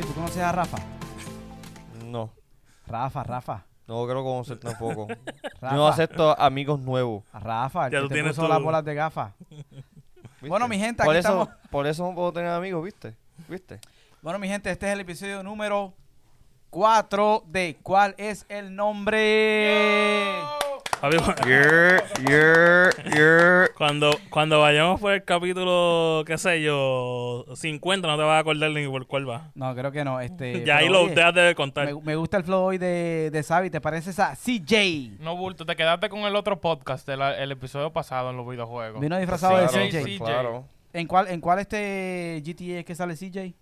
¿Tú conoces a Rafa? No, Rafa, Rafa. no quiero conocer tampoco. Rafa. Yo no acepto amigos nuevos. A Rafa, el Ya que tú te tienes puso tu- las bolas de gafas. Bueno, mi gente, por aquí eso, estamos. Por eso no puedo tener amigos, ¿viste? ¿Viste? Bueno, mi gente, este es el episodio número 4 de ¿Cuál es el nombre? Papi, Yeah, yeah, yeah. cuando, cuando vayamos por el capítulo, qué sé yo, 50, no te vas a acordar ni por cuál va. No, creo que no. Este, ya ahí lo oye, dejas de contar. me, me gusta el flow hoy de, de Sabi. ¿Te pareces a CJ? No, Bulto, te quedaste con el otro podcast del el episodio pasado en los videojuegos. Vino disfrazado Claro, de CJ. CJ. Claro. ¿En cuál, ¿En cuál este GTA es que sale CJ?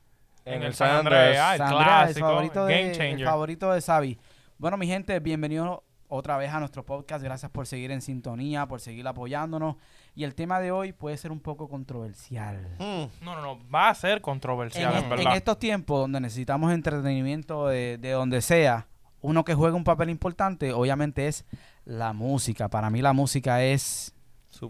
En el San Andreas, el San Andreas, clásico, el favorito Game de, Changer. El favorito de Sabi. Bueno, mi gente, bienvenidos otra vez a nuestro podcast. Gracias por seguir en sintonía, por seguir apoyándonos. Y el tema de hoy puede ser un poco controversial. Mm, No, no, no, va a ser En, controversial, en, est- en verdad. estos tiempos donde necesitamos entretenimiento de, de donde sea, uno que juega un papel importante, obviamente es la música. Para mí la música es,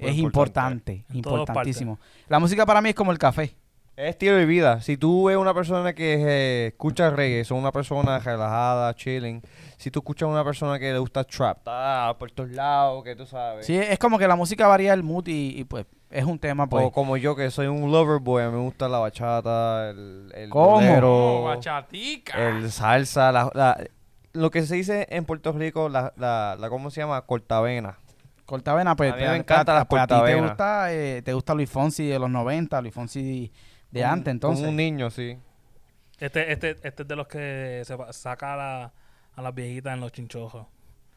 es importante, importantísimo. La música para mí es como el café. Es estilo de vida. Si tú ves una persona que eh, escucha reggae, son una persona relajada, chilling. Si tú escuchas a una persona que le gusta trap, está por todos lados, que tú sabes. Sí, es como que la música varía el mood y, y, pues es un tema pues O como yo, que soy un lover boy, a mí me gusta la bachata, el, el ¿Cómo? bolero, Oh, bachatica. el salsa, la, la- lo que se dice en Puerto Rico, la, la, la ¿cómo se llama? Cortavena. Cortavena, pues, A mí te- me encantan las pues, a ti te cortavenas. gusta, eh, te gusta Luis Fonsi de los 90, Luis Fonsi de antes, entonces. Un niño, sí. Este, este, este es de los que se saca a, la- a las viejitas en los chinchojos.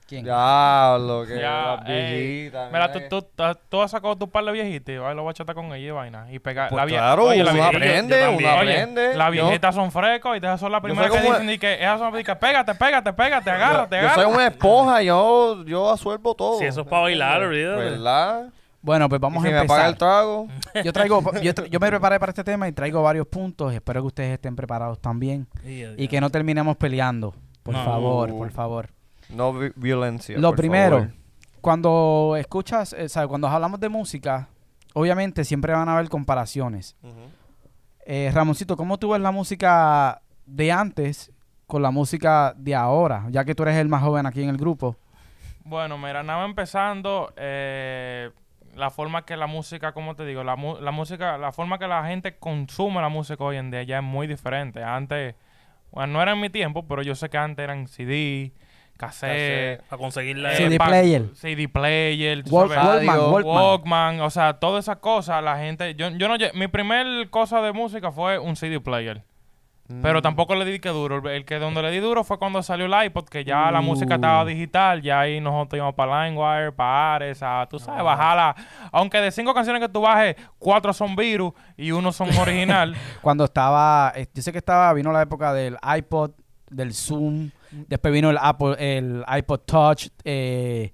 ¿Quién? Diablo, que Ya, las viejitas. Mira, mira tú, tú, tú- tú has sacado tu par de viejitas y bailo bachata con ella y vaina. Y pegar. Pues la vie- claro, Oye, la uno viejita- aprende, yo. Oye, aprende. las Yo- viejitas son frescos y esas son las Yo primeras que dicen y que esas son que pégate, pégate, pégate, agárrate, yo, yo agárrate. soy una esponja, yo, yo asuelvo todo. Sí, eso es para bailar, olvídate. ¿Verdad? Bueno, pues vamos y si a me apaga el empezar. trago. Yo traigo, yo, tra- yo me preparé para este tema y traigo varios puntos. Espero que ustedes estén preparados también Y, y que no terminemos peleando. Por No. favor, por favor. No vi- violencia. Lo por primero, favor. cuando escuchas, eh, ¿sabes? cuando hablamos de música, obviamente siempre van a haber comparaciones. Eh, Ramoncito, ¿cómo tú ves la música de antes con la música de ahora? Ya que tú eres el más joven aquí en el grupo. Bueno, mira, nada empezando, eh, la forma que la música, como te digo, la, mu- la música, la forma que la gente consume la música hoy en día ya es muy diferente. Antes, bueno, no era en mi tiempo, pero yo sé que antes eran CD, cassette, a conseguirla. eh, CD pa- player. CD player, Walk- sabes, Walkman, Walkman. Walkman, o sea, todas esas cosas, la gente, yo, yo no, lle- mi primer cosa de música fue un CD player. Pero Mm. tampoco le di que duro. El- que donde le di duro fue cuando salió el iPod, que ya la Uh. música estaba digital. Ya ahí nosotros íbamos para LimeWire, para Ares, a, tú Ah. sabes, bajarla. Aunque de cinco canciones que tú bajes, cuatro son virus y uno son original. Cuando estaba, eh, yo sé que estaba, vino la época del iPod, del Zoom, después vino el Apple, el iPod Touch, eh,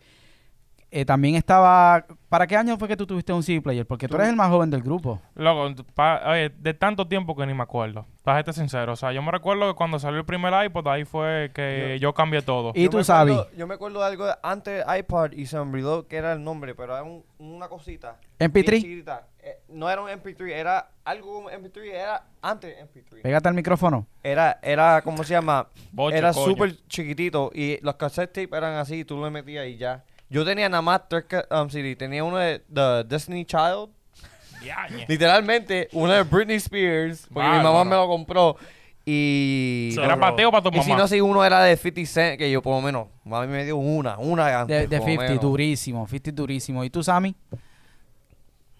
eh, también estaba, ¿para qué año fue que tú tuviste un CD player? Porque tú eres el más joven del grupo. Loco, pa- oye, de tanto tiempo que ni me acuerdo. Para serte sincero. O sea, yo me recuerdo que cuando salió el primer iPod, ahí fue que yo, cambié todo. Y Yo tú me sabes. acuerdo- Yo me acuerdo de algo de- antes de iPod y se me olvidó que era el nombre, pero era un- una cosita. bien MP3. chiquitita. Eh, no era un MP3, era algo como MP3, era antes de MP3. Pégate al micrófono. Era, era, ¿cómo se llama? Boche, era súper chiquitito y los cassette tape eran así, tú lo metías y ya. Yo tenía nada más tres um, CD. Tenía uno de The Destiny Child, literalmente uno de Britney Spears, porque mi mamá me lo compró. Y... So- Era pateo para tu y si mamá. no, si uno era de 50 Cent, que yo por lo menos, mami me dio una, una De, antes, de lo 50, menos. durísimo, 50 durísimo. ¿Y tú, Sammy?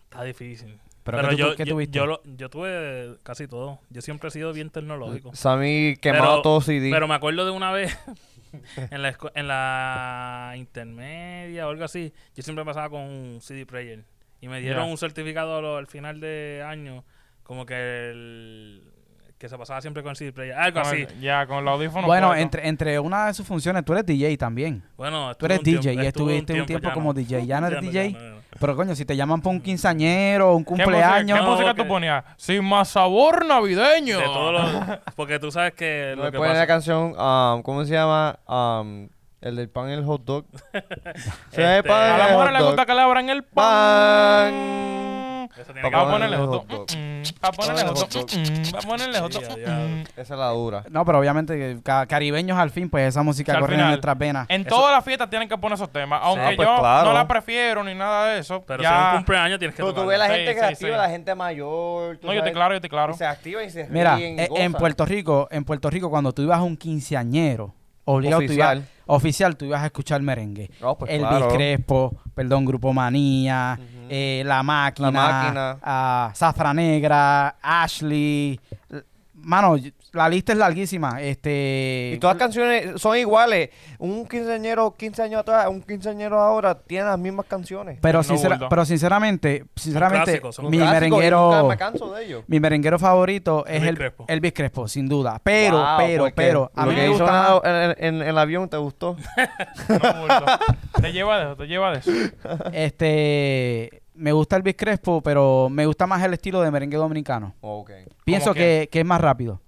Está difícil. ¿Pero Pero, qué tú- yo, qué yo, tuviste? yo, lo- yo tuve casi todo. Yo siempre he sido bien tecnológico. Sammy quemaba Pero- todo CD. Pero me acuerdo de una vez en la, escu- en la intermedia o algo así. Yo siempre pasaba con un CD player. Y me dieron un certificado lo- al final de año. Como que el que se pasaba siempre con el CD player. Algo Con así. ya, con los audífonos. bueno, entre, entre una de sus funciones, tú eres DJ también. Bueno, Tú eres un DJ tiempo- y estuviste un tiempo como no. DJ. ¿Ya no eres Ya DJ? ya no, ya no. Pero coño, si te llaman para un quinceañero, un ¿Qué música, cumpleaños. qué No, música tú ponías? Sin más sabor navideño. De todos los- porque tú sabes que lo me que ponen la canción, um, ¿cómo se llama? Um, el del pan y el hot dog. Se Este, A la mujer le gusta que le abran el pan. Pan. Que Va a ponerle otro. Va a ponerle otro. Va a ponerle otro. Esa es la dura. No, pero obviamente ca- caribeños al fin, pues esa música al corre en final, nuestras venas. En Eso- todas las fiestas tienen que poner esos temas. Aunque pues yo claro. no la prefiero ni nada de eso. Pero si es ya... un cumpleaños tienes que Pero tú ves la gente que sí, se activa, sí. la gente mayor. tú No, yo te sabes, claro, yo te claro. y se activa y se Mira, ríen y e- en gozan. Puerto Rico, en Puerto Rico, cuando tú ibas a un quinceañero, obligado tú ibas, Oficial. Oficial, tú ibas a escuchar merengue. No, pues Elvis claro. Crespo, perdón, Grupo Manía, eh, La Máquina, La Máquina. Zafra Negra, Ashley. Mano, la lista es larguísima. Este, Y todas las canciones son iguales. Un quinceañero, 15 años atrás, un quinceañero ahora tiene las mismas canciones. pero, No sincera- bulto. pero sinceramente, sinceramente, clásicos, son mi Clásicos, y nunca merenguero, me canso de ellos. mi merenguero favorito es Elvis el Crespo. Elvis Crespo, sin duda. Pero, Wow, pero, porque pero, a lo mí que me hizo gusta en, en- en el avión te gustó. No, te lleva de eso, te lleva de eso. Este, me gusta Elvis Crespo, pero me gusta más el estilo de merengue dominicano. ok. Pienso que, que es más rápido.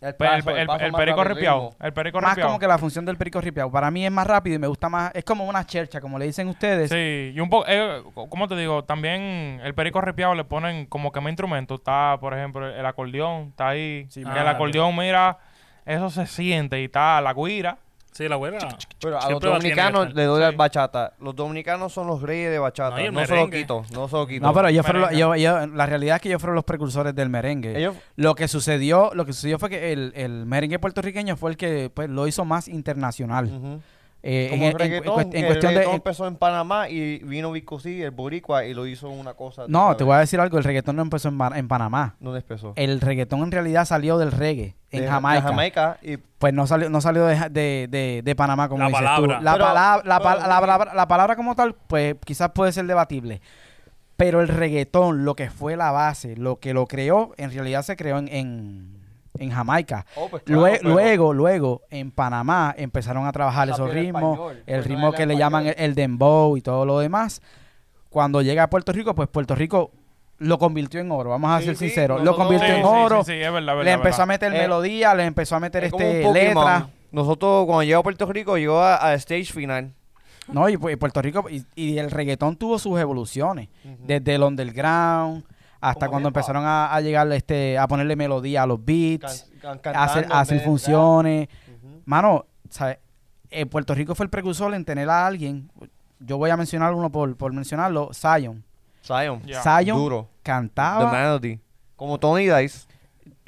El, perico ripiao. ritmo. El perico Más ripiao. como que la función del perico ripiao. Para mí es más rápido y me gusta más. Es como una chercha, como le dicen ustedes. Sí, y un poco, eh, ¿cómo te digo? También el perico ripiado le ponen como que más instrumento. Está, por ejemplo, el acordeón, está ahí. Sí, ah, el acordeón, mira, eso se siente. Y está la guira. Sí, la güera. Pero a los dominicanos le doy Sí. al bachata. Los dominicanos son los reyes de bachata. No, No, se lo quito, no se lo quito. No, pero ellos fueron, los- ellos- ellos- la realidad es que ellos fueron los precursores del merengue. Ellos, Lo que sucedió, lo que sucedió fue que el, el merengue puertorriqueño fue el que pues, lo hizo más internacional. ujú. Eh, en, como en- el en- reggaetón, en el cuestión de reggaetón en- empezó en Panamá y vino Vico C, el boricua, y lo hizo una cosa. no, sabes. te voy a decir algo, el reggaetón no empezó en, Panamá. ¿Dónde empezó? El reggaetón en realidad salió del reggae en De- Jamaica. De Jamaica y Pues no salió, no salió de, de, de- de Panamá como La dices palabra. tú. La, Pero- palabra, la, pa- pero- la palabra, la palabra como tal, pues quizás puede ser debatible. Pero el reggaetón, lo que fue la base, lo que lo creó, en realidad se creó en, en, Jamaica. Oh, pues claro, Lue- pero- Luego, luego, en Panamá empezaron a trabajar esos ritmos, español, el pues, ritmo que le llaman el, el dembow y todo lo demás. Cuando llega a Puerto Rico, pues Puerto Rico lo convirtió en oro, vamos a Sí, ser sí, sinceros. Lo convirtió Sí, en oro, sí, sí, es verdad, le verdad, empezó a meter Eh, melodía, le empezó a meter este letra. Nosotros, cuando llegó a Puerto Rico, llegó a, a stage final. No, y pu- Puerto Rico, y, y el reggaetón tuvo sus evoluciones. Desde el underground hasta cuando empezaron a, a llegar este, a ponerle melodía a los beats, Can- can- a hacer, a funciones. Mano, ¿sabes? Eh, Puerto Rico fue el precursor en tener a alguien. Yo voy a mencionar uno por, por mencionarlo, Zion. Zion. Zion Duro. The cantaba. Melody. Como Tony Dice.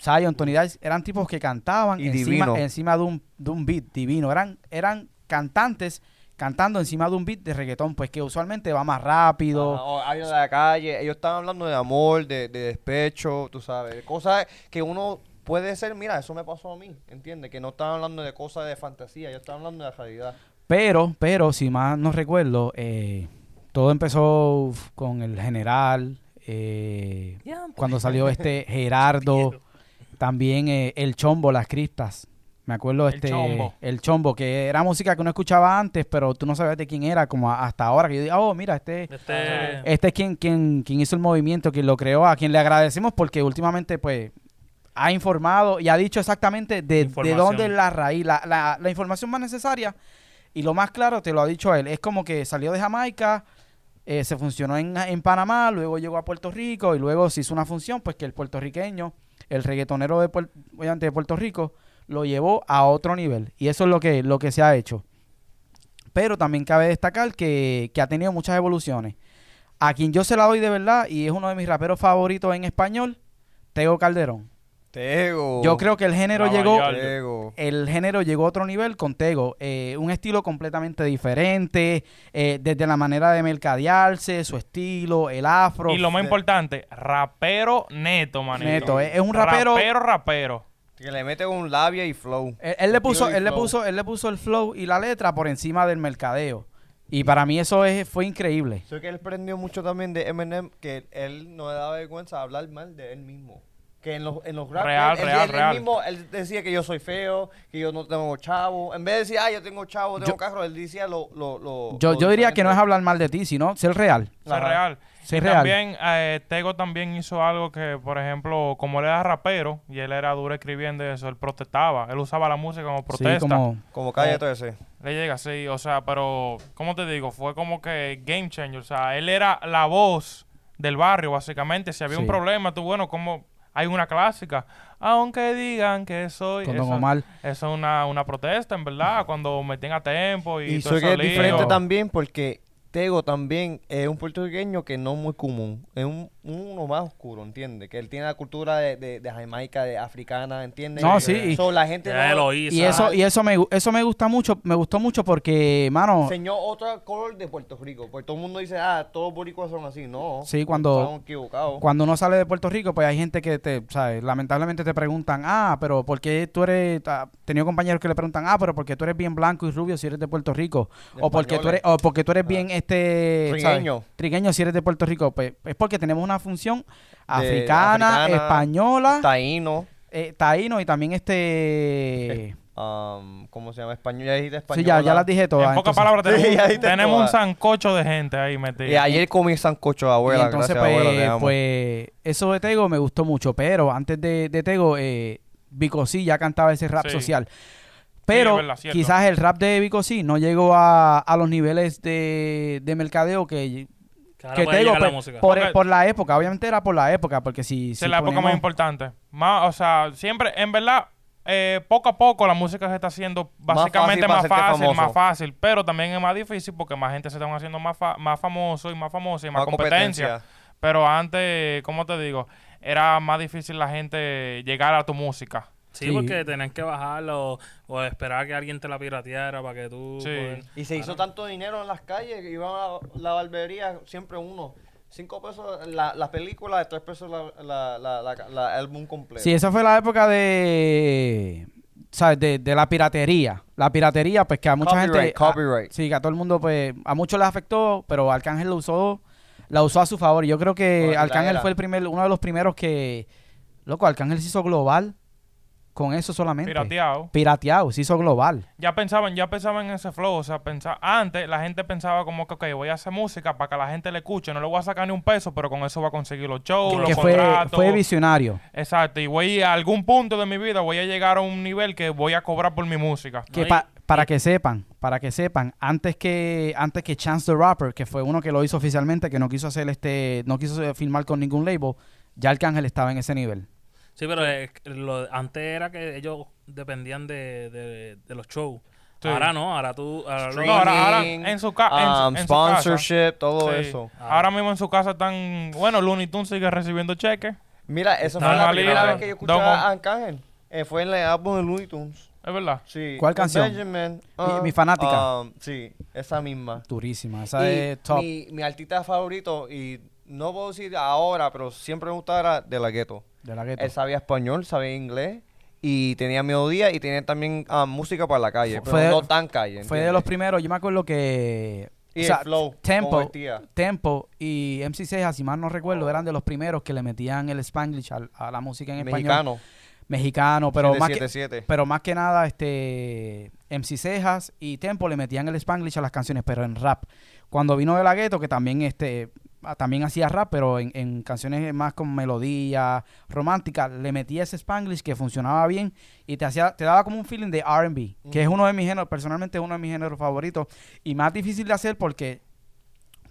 Zion, Tony Dice, eran tipos que cantaban Y encima, divino. encima de, un, de un beat divino. Eran, eran cantantes cantando encima de un beat de reggaetón, pues que usualmente va más rápido. O Años de la calle. Ellos estaban hablando de amor, de, de despecho, tú sabes. Cosas que uno puede ser, mira, eso me pasó a mí, ¿entiendes? Que no estaban hablando de cosas de fantasía, ellos estaban hablando de la realidad. Pero, pero, si más no recuerdo, eh, todo empezó con el general, eh, cuando salió este Gerardo, también eh, el Chombo, las criptas. Me acuerdo El este Chombo. el Chombo, que era música que uno escuchaba antes, pero tú no sabías de quién era, como hasta ahora que yo digo, oh, mira, este, Este, este es quien, quien, quien hizo el movimiento, quien lo creó, a quien le agradecemos porque últimamente, pues, ha informado y ha dicho exactamente de, de dónde es la raíz, la, la, la información más necesaria y lo más claro te lo ha dicho él. Es como que salió de Jamaica, eh, se funcionó en, en Panamá, luego llegó a Puerto Rico y luego se hizo una función, pues que el puertorriqueño, el reggaetonero de, obviamente de Puerto Rico, lo llevó a otro nivel. Y eso es lo que, lo que se ha hecho. Pero también cabe destacar que, que ha tenido muchas evoluciones. A quien yo se la doy de verdad, y es uno de mis raperos favoritos en español, Tego Calderón. Tego. Yo creo que el género llegó. Tego. el género llegó a otro nivel con Tego. Eh, un estilo completamente diferente, eh, desde la manera de mercadearse, su estilo, el afro. Y lo más importante, rapero neto, manito. Neto, es- es un rapero- Rapero, rapero. Que le mete un labia y flow. Él, él le puso, él le puso, él le puso el flow y la letra por encima del mercadeo. Y para mí eso es, fue increíble. Sé que él prendió mucho también de Eminem, que él no le daba vergüenza hablar mal de él mismo. Que en los, en los rap, Real, él, él- real, él- real. mismo, él decía que yo soy feo, que yo no tengo chavo. En vez de decir, ah, yo tengo chavo, tengo Yo- carro, él decía lo... lo, lo Yo, lo yo diría que no es hablar mal de ti, sino ser real. Ajá. real. Ser y real. también eh, Tego también hizo algo que, por ejemplo, como él era rapero y él era duro escribiendo eso, él protestaba. Él usaba la música como Sí, protesta. como, Como calle 13. Le llega así, o sea, pero, ¿cómo te digo? Fue como que game changer. O sea, él era la voz del barrio, básicamente. Si había un Sí. problema, tú, bueno, como hay una clásica. Aunque digan que soy... Con Don eso, Omar. eso es una, una protesta, en verdad, cuando metían a tiempo y, Y todo soy que es lío. diferente también porque Tego también es un puertorriqueño que no es muy común. Es un, uno más oscuro, ¿entiendes? Que él tiene la cultura de, de, de Jamaica, de africana, ¿entiendes? No, sí, y- So, la gente no lo hizo. Y eso, y eso me, eso me gusta mucho, me gustó mucho porque, mano, enseñó otro color de Puerto Rico. Porque todo el mundo dice, ah, todos boricuas son así. No. Sí, cuando- Estamos equivocados. cuando uno sale de Puerto Rico, pues hay gente que te, ¿sabes? Lamentablemente te preguntan, ah, pero ¿por qué tú eres, ah, tenido compañeros que le preguntan, ah, pero porque tú eres bien blanco y rubio si eres de Puerto Rico? O porque tú eres, o porque tú eres bien, este, ¿sabes? Trigueño. Trigueño si eres de Puerto Rico. Pues es porque tenemos una función africana, africana, española, Taíno. eh, taíno y también este... um, ¿Cómo se llama? Español. Ya dijiste Sí, español. ya, ya las dije todas. En pocas palabras, tenemos, Sí, tenemos un sancocho de gente ahí metida. Y ayer comí sancocho de Y abuela. entonces, gracias, abuela, pues, pues, eso de Tego me gustó mucho. Pero antes de, de Tego, eh, Vico sí ya cantaba ese rap Sí. social. Pero quizás el rap de Vico sí no llegó a, a los niveles de, de mercadeo que, Que llegar la pues, por, por la época. Obviamente era por la época, porque si... Es la época más importante. Más, o sea, siempre, en verdad, eh, poco a poco la música se está haciendo básicamente fácil más fácil, más fácil, pero también es más difícil porque más gente se están haciendo más, fa- más famoso y más famoso y más, Más competencia. Pero antes, ¿cómo te digo? Era más difícil la gente llegar a tu música. Sí, Sí. porque tenían que bajarlo o esperar que alguien te la pirateara para que tú... Sí. poder- Y se hizo tanto dinero en las calles que iban a la barbería siempre uno. Cinco pesos la, la película, tres pesos la, la, la, la, la álbum completo. Sí, esa fue la época de... ¿Sabes? De, de la piratería. La piratería, pues que a mucha Copyright, gente... copyright. Sí, que a todo el mundo, pues, a muchos les afectó, pero Arcángel lo usó, la usó a su favor. Y Yo creo que Arcángel fue el primer, uno de los primeros que, loco, Arcángel se hizo global con eso solamente. Pirateado. Pirateado, se hizo global. Ya pensaban, ya pensaban en ese flow, o sea, pensa- antes la gente pensaba como que, ok, voy a hacer música para que la gente le escuche, no le voy a sacar ni un peso, pero con eso va a conseguir los shows, los que fue, contratos. fue visionario. Exacto, y voy a algún punto de mi vida, voy a llegar a un nivel que voy a cobrar por mi música. Que No, y- pa- para que sepan, para que sepan, antes que antes que Chance the Rapper, que fue uno que lo hizo oficialmente, que no quiso hacer este, no quiso firmar con ningún label, ya Arcángel estaba en ese nivel. Sí, pero eh, lo, antes era que ellos dependían de, de, de los shows. Sí. Ahora no, ahora tú... Ahora lo- No, ahora- ahora Streaming, en su ca- en su- um, en su casa. sponsorship, todo Sí. eso. Ah. Ahora mismo en su casa están, bueno, Looney Tunes sigue recibiendo cheques, Mira, esa fue la primera vez que yo escuché a Arcángel. Eh, fue en el álbum de Looney Tunes. es verdad. Sí. ¿Cuál canción? Benjamin, Mi- ah, mi fanática. um, sí, esa misma. Durísima, esa Y es top. Mi, mi artista favorito, y no puedo decir ahora, pero siempre me gustaba era De La Ghetto. De la gueto. Él sabía español, sabía inglés y tenía melodía y tenía también ah, música para la calle, Fue pero de- no tan calle. Fue de los primeros, yo me acuerdo que Y o sea, flow, Tempo. Tempo y MC Ceja, si mal no recuerdo, eran de los primeros que le metían el Spanglish a, la música en español. Mexicano. Mexicano, pero más, que, 777. pero más que nada, este MC Cejas y Tempo le metían el Spanglish a las canciones, pero en rap. Cuando vino de la gueto, que también este también hacía rap, pero en, en canciones más con melodía romántica, le metía ese Spanglish que funcionaba bien y te hacía, te daba como un feeling de R&B, que es uno de mis géneros, personalmente es uno de mis géneros favoritos y más difícil de hacer porque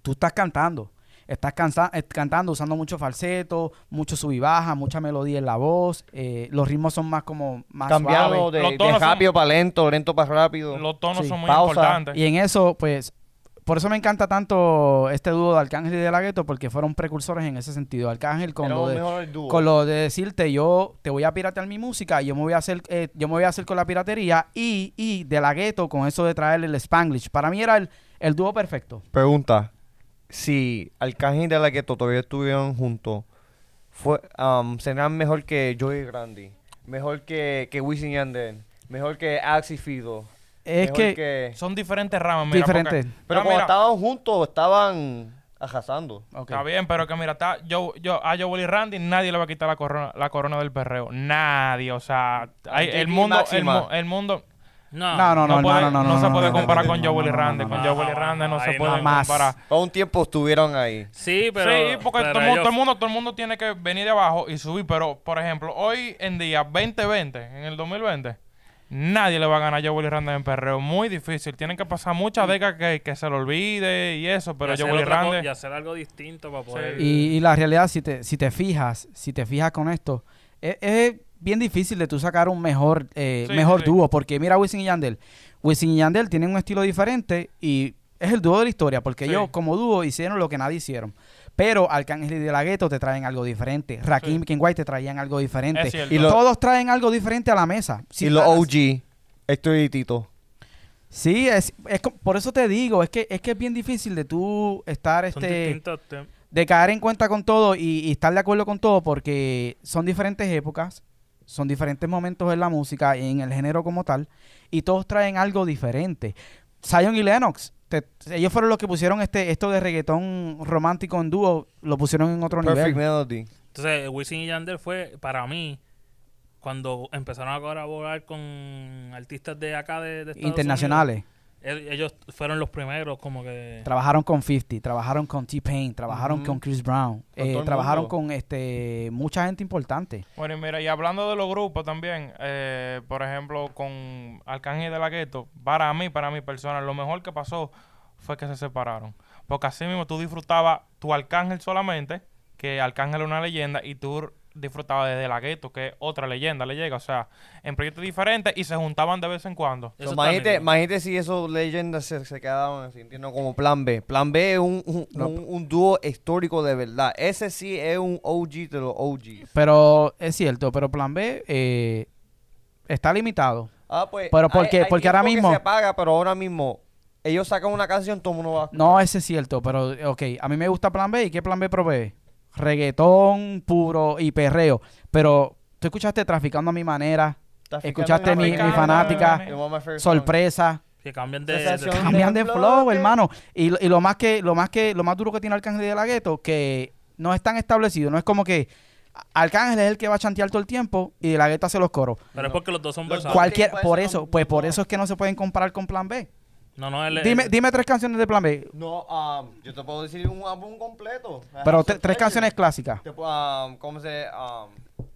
tú estás cantando. Estás cansa- eh, cantando usando mucho falseto, mucho sub y baja, mucha melodía en la voz. eh, los ritmos son más como más Cambiado suaves. de, Los de tonos son- rápido para lento, lento para rápido. Los tonos Sí. son muy Pausa. importantes. Y en eso, pues, por eso me encanta tanto este dúo de Arcángel y de la Gueto, porque fueron precursores en ese sentido. Arcángel con lo de, mejor dúo. con lo de decirte yo te voy a piratear mi música y yo me voy a hacer eh, yo me voy a hacer con la piratería y, y de la gueto con eso de traerle el Spanglish para mí era el, el dúo perfecto Pregunta. Si Arcángel y De La Ghetto todavía estuvieron juntos, fue, um, ¿serán mejor que Joey Grandi? Mejor que, que Wisin y Yandel? Mejor que Axi Fido? Es mejor que, Son diferentes ramas, mira. diferente porque- Pero Ah, cuando mira, estaban juntos, estaban arrasando. Ok. Está bien, pero que mira, está, yo, yo, a Joel y Randy nadie le va a quitar la corona, la corona del perreo. Nadie, o sea, hay- el mundo, el, el mundo No, no no no no, puede- no, no, se no, puede no, comparar no, con no, Joel y no, Randy. no, Con no, Joel y Randy no se puede no. Comparar. Por un tiempo estuvieron ahí. Sí, pero... sí, porque pero todo, el mundo, ellos- todo, el mundo, todo el mundo tiene que venir de abajo y subir. Pero, por ejemplo, hoy en día, 2020, en el 2020, nadie le va a ganar a Joe Willy Randy en perreo. Muy difícil. Tienen que pasar muchas décadas que, que se lo olvide y eso, pero Joe hacer Willy Randy... y hacer algo distinto para poder. Y, y la realidad, si te, si te fijas, si te fijas con esto, es, es bien difícil de tú sacar un mejor, eh, Sí, mejor sí, dúo, porque mira Wisin y Yandel. Wisin y Yandel tienen un estilo diferente y es el dúo de la historia, porque Sí. ellos como dúo hicieron lo que nadie hicieron. Pero Arcángel y De La Ghetto te traen algo diferente. Rakim Sí. King White te traían algo diferente. Y lo- Todos traen algo diferente a la mesa. Si y los OG, Héctor y Tito. Sí, es, es por eso te digo, es que es que es bien difícil de tú estar este de caer en cuenta con todo y, y estar de acuerdo con todo porque son diferentes épocas, son diferentes momentos en la música y en el género como tal y todos traen algo diferente. Zion y Lennox, te- ellos fueron los que pusieron este esto de reggaetón romántico en dúo, lo pusieron en otro Perfect nivel. Melody. Entonces, Wisin y Yandel fue, para mí, cuando empezaron a colaborar con artistas de acá de, de Estados Internacionales. Unidos, ellos fueron los primeros como que... Trabajaron con 50, trabajaron con T-Pain, trabajaron con Chris Brown, Con eh, trabajaron mundo. con este mucha gente importante. Bueno, y mira, y hablando de los grupos también, eh, por ejemplo, con Arcángel de la Gueto, para mí, para mi persona, lo mejor que pasó fue que se separaron. Porque así mismo tú disfrutabas tu Arcángel solamente, que Arcángel es una leyenda, y tú disfrutabas de De la Gueto, que es otra leyenda, le llega. O sea, en proyectos diferentes y se juntaban de vez en cuando. Eso imagínate, imagínate si esos leyendas se, se quedaban así, entiendo, como Plan B. Plan B es un, un, No. un- un dúo histórico de verdad. Ese sí es un OG de los OGs. Pero es cierto, pero Plan B eh, está limitado. Ah, pues. Pero ¿por hay- qué? hay Porque ahora que mismo- se apaga, pero ahora mismo ellos sacan una canción, todo el mundo va a No, ese es cierto, pero ok, a mí me gusta Plan B. ¿Y qué Plan B provee? Reggaetón puro y perreo. Pero tú escuchaste Traficando a mi manera, escuchaste mi, fanática, sorpresa. Que cambian de... Sensación. de- Cambian de de flow, bloque. hermano. Y, lo- y lo más que, lo más que, lo más duro que tiene Arcángel de la Gueto, que no es tan establecido. No es como que Arcángel es el que va a chantear todo el tiempo y de la Gueto hace los coros. pero es porque los dos son Los versátiles. cual- Cualquier, por eso, pues por eso es que no se pueden comparar con Plan B. No, no, él, Dime, él- dime tres canciones de Plan B, No, um, yo te puedo decir un álbum completo. Pero tres canciones clásicas. Te um, ¿Cómo se um,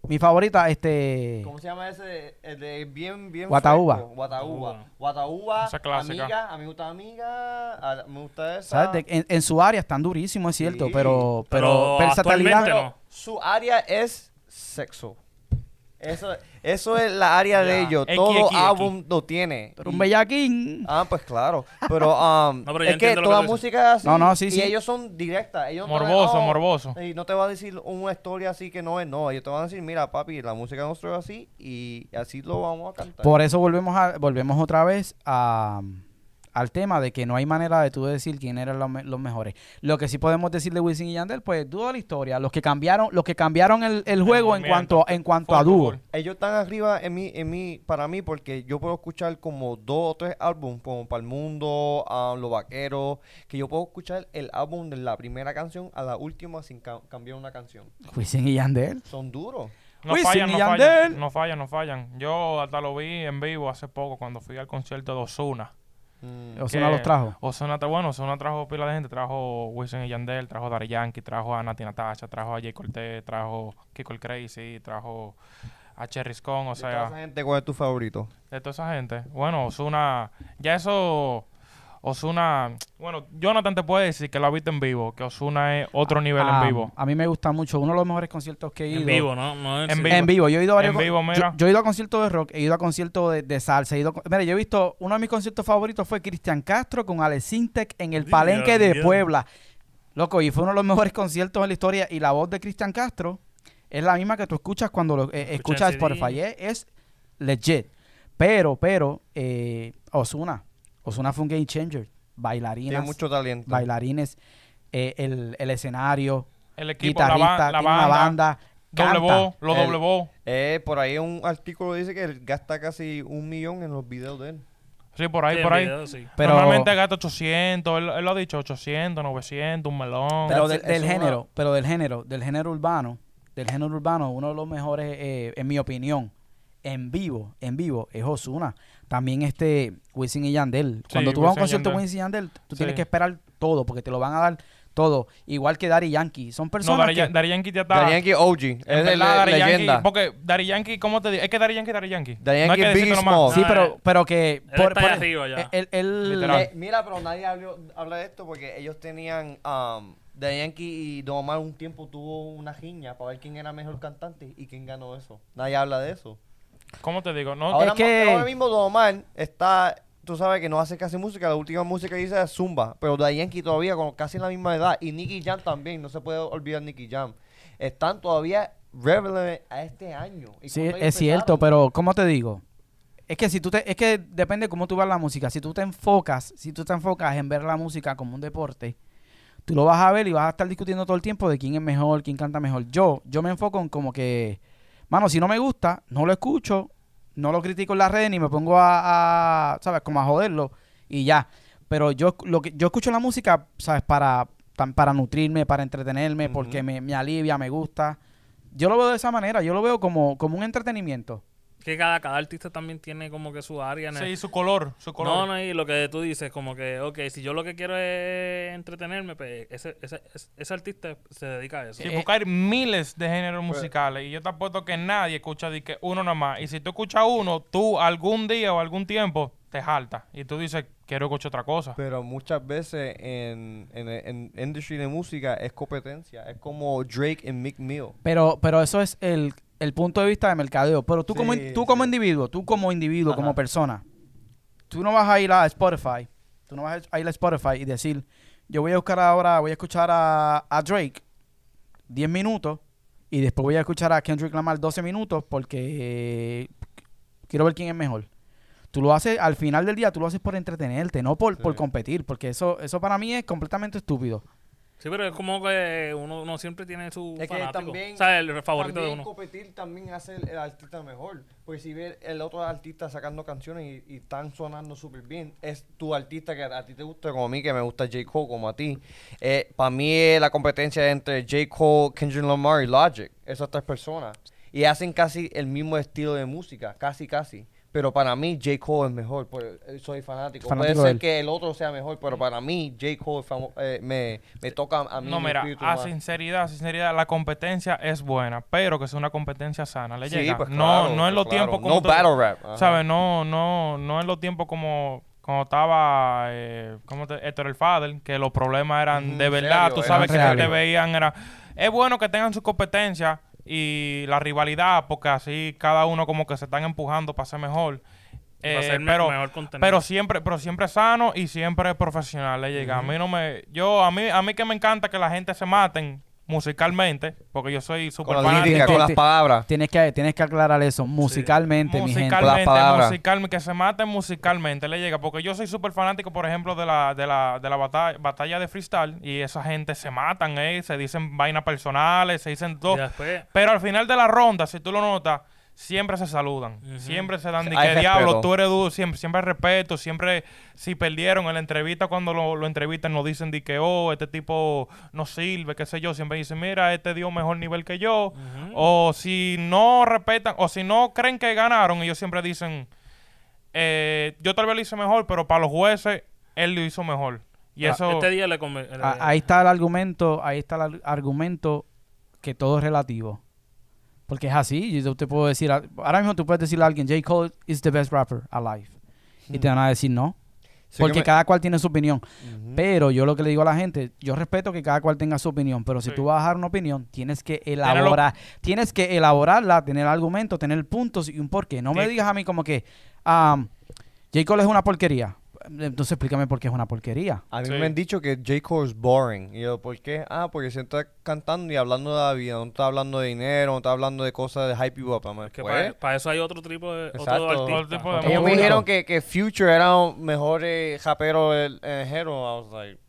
Mi favorita, este. ¿Cómo se llama ese? El de bien, bien. Fresco. Guataúba. Guataúba. Guataúba. Esa clásica. Amiga, a mí me gusta amiga. a- me gusta esa. ¿Sabes? De- en, en su área están durísimos, es cierto, Sí. pero, Pero pero, versatilidad. no. Su área es sexo. Eso, eso es la área de Ya. ellos. X, Todo X, X. álbum lo tiene. Pero un Y- bellaquín. Ah, pues claro. Pero, um, No, pero yo es que entiendo lo que toda tú dices. música es así. No, no, sí, y sí. ellos son directas. Ellos no te- Morboso, oh, morboso. Y no te va a decir una historia así que no es. No, ellos te van a decir, mira, papi, la música nuestra es así y así lo vamos a cantar. Por eso volvemos a, volvemos otra vez a, al tema de que no hay manera de tú decir quién eran los, me- los mejores. Lo que sí podemos decir de Wisin y Yandel, pues de la historia, los que cambiaron, los que cambiaron el, el juego en cuanto, en cuanto a dúo. ellos están arriba en mí, en mí, para mí, porque yo puedo escuchar como dos o tres álbumes, como Para el Mundo, a Los Vaqueros, que yo puedo escuchar el álbum de la primera canción a la última sin ca- cambiar una canción. Wisin y Yandel. Son duros. No Wisin fallan, y no Yandel. fallan, no fallan, no fallan. Yo hasta lo vi en vivo hace poco cuando fui al concierto de Osuna. Mm. Osuna los trajo. Osuna, bueno, Osuna trajo pila de gente, trajo Wisin y Yandel, trajo Dari Yankee, trajo a Nati Natasha, trajo a Jay Cortez, trajo Kiko el Crazy, trajo a Cherry Scone, o De toda esa sea, gente, ¿cuál es tu favorito? de toda esa gente. Bueno, Osuna, ya eso, Osuna, bueno, Jonathan te puede decir que lo ha visto en vivo, que Osuna es otro nivel Ah, en vivo. A mí me gusta mucho, uno de los mejores conciertos que he ido. En vivo, ¿no? no En vivo. En vivo, yo he ido a varios En vivo, yo- mira. Yo, he ido a conciertos de rock, he ido a conciertos de, de salsa, he ido Mira, yo he visto, uno de mis conciertos favoritos fue Cristian Castro con Alex Sintek en el Dios Palenque de. Puebla. Loco, y fue uno de los mejores conciertos en la historia y la voz de Cristian Castro es la misma que tú escuchas cuando lo, eh, Escucha escuchas. Spotify, es, es legit. Pero, pero, eh, Osuna, Osuna fue un game changer. Bailarinas, Tiene mucho talento. bailarines, eh, el, el escenario, El equipo, la, guitarrista, ba- la tiene una banda, banda, doble El- doble voz. Eh, por ahí un artículo dice que él gasta casi un millón en los videos de él. Sí, por ahí, Sí, por ahí. video, sí. Pero- Normalmente gasta 800, él, él lo ha dicho, 800, 900, un melón. pero del, género, una- pero del género, del género urbano, del género urbano, uno de los mejores, eh, en mi opinión, en vivo, en vivo, es Ozuna. También este Wisin y Yandel. Sí, Cuando tú vas a un concierto de. Wisin y Yandel, tú Sí. tienes que esperar todo, porque te lo van a dar todo. Igual que Daddy Yankee. Son No, personas Daddy, que... Yan- Daddy Yankee ya está. Daddy Yankee OG. Es de la Yankee- leyenda. porque Daddy Yankee, ¿cómo te digo? Es que Daddy Yankee, Daddy Yankee. Daddy no hay Yankee, que Biggie decirlo más. Smalls. Sí, No, pero, pero que... él está ahí arriba ya. Él, él- Literal. Eh, mira, pero nadie habló- habla de esto porque ellos tenían. Um, Daddy Yankee y Don Omar un tiempo tuvo una giña para ver quién era mejor cantante y quién ganó eso. Nadie habla de eso. ¿Cómo te digo? No, Ahora, Es que- ahora mismo Don Omar está. Tú sabes que no hace casi música. La última música que dice es Zumba. Pero Yankee todavía con casi la misma edad. Y Nicky Jam también. No se puede olvidar Nicky Jam. Están todavía relevant a este año. ¿Y Sí, es cierto, pero ¿cómo te digo? Es que si tú te, es que depende cómo tú ves la música. Si tú te enfocas, si tú te enfocas en ver la música como un deporte, tú lo vas a ver y vas a estar discutiendo todo el tiempo de quién es mejor, quién canta mejor. Yo, yo me enfoco en como que, mano, si no me gusta, no lo escucho, no lo critico en las redes ni me pongo a, a, ¿sabes? Como a joderlo y ya. Pero yo lo que yo escucho la música, ¿sabes? Para tan- para nutrirme, para entretenerme, porque me, me alivia, me gusta. Yo lo veo de esa manera, yo lo veo como, como un entretenimiento. Que cada, cada artista también tiene como que su área. en el- sí, su color, su color. No, no, y lo que tú dices, como que, ok, si yo lo que quiero es entretenerme, pues ese, ese, ese, ese artista se dedica a eso. Sí, Eh, porque hay miles de géneros musicales y yo te apuesto que nadie escucha de que uno nada más. Y si tú escuchas uno, tú algún día o algún tiempo te jalta y tú dices, quiero escuchar otra cosa. Pero muchas veces en, en, en industry de música es competencia. Es como Drake y Mick Mill. Pero, pero eso es el, el punto de vista de mercadeo. Pero tú, como, tú como individuo, tú como individuo, Ajá. como persona, tú no vas a ir a Spotify, tú no vas a ir a Spotify y decir, yo voy a buscar ahora, voy a escuchar a, a Drake 10 minutos y después voy a escuchar a Kendrick Lamar 12 minutos porque eh, quiero ver quién es mejor. Tú lo haces, al final del día, tú lo haces por entretenerte, no por, por competir, porque eso, eso para mí es completamente estúpido. Sí, pero es como que uno, uno siempre tiene su Es que fanático. también- o sea, el favorito de también uno. competir también hace el, el artista mejor. Porque si ves el otro artista sacando canciones y, y están sonando súper bien, es tu artista que a, ti te gusta, como a mí, que me gusta J. Cole, como a ti. Eh, Para mí es la competencia entre J. Cole, Kendrick Lamar y Logic. Esas tres personas. Y hacen casi el mismo estilo de música, casi, casi. Pero para mí J. Cole es mejor, eh, soy fanático. Fanático de Puede ser que el otro sea mejor, pero para mí J. Cole es eh, me, me toca a mí. No, mi mira, a sinceridad, a sinceridad, la competencia es buena, pero que sea una competencia sana. Le Sí, llega. pues no, claro, no en los claro. tiempos como. No tú- battle rap. ajá. ¿Sabes? No, no, no en los tiempos como cuando estaba eh, ¿cómo te, Héctor el Father, que los problemas eran Ujú, de verdad, serio, tú sabes que te veían, era... Es bueno que tengan su competencia y la rivalidad, porque así cada uno como que se están empujando para ser mejor. Eh, ser pero, mejor contenido. pero siempre, pero siempre sano y siempre profesional le llega. A mí no me, yo, a mí, a mí que me encanta que la gente se maten musicalmente, porque yo soy súper fanático. con las palabras. Tienes que, tienes que aclarar eso musicalmente, mi gente. musicalmente, Con las palabras. musicalmente, que se maten musicalmente le llega, porque yo soy súper fanático, por ejemplo, de la, de la, de la batalla, batalla de freestyle, y esa gente se matan, eh, se dicen vainas personales, se dicen todo. Después, Pero al final de la ronda, si tú lo notas, siempre se saludan. Siempre se dan que diablo, tú eres duro, siempre, siempre hay respeto, siempre si perdieron en la entrevista cuando lo, lo entrevistan nos dicen de que oh, este tipo no sirve, qué sé yo, siempre dicen, mira, este dio mejor nivel que yo. O si no respetan, o si no creen que ganaron, ellos siempre dicen, eh, yo tal vez lo hice mejor, pero para los jueces, él lo hizo mejor. Y Ah, eso... este día le conven- le- A- ahí está el argumento, ahí está el ar- argumento que todo es relativo. Porque es así, yo te puedo decir, ahora mismo tú puedes decirle a alguien, J. Cole is the best rapper alive. Y te van a decir no. Sí Porque me- cada cual tiene su opinión. Pero yo lo que le digo a la gente, yo respeto que cada cual tenga su opinión, pero si Sí. tú vas a dar una opinión, tienes que elaborar, tienes que elaborarla, tener argumentos, tener puntos y un porqué. No me digas a mí como que um, J. Cole es una porquería. Entonces explícame por qué es una porquería. A mí Sí. me han dicho que J. Cole es boring. Y yo, ¿por qué? Ah, porque se está cantando y hablando de la vida. No está hablando de dinero, no está hablando de cosas de hype up. I'm like, que "Pues". para, para eso hay otro tipo de otro Exacto. artista. Otro tipo de Ellos me dijeron que, que Future era un mejor eh, rapero del género. I was like,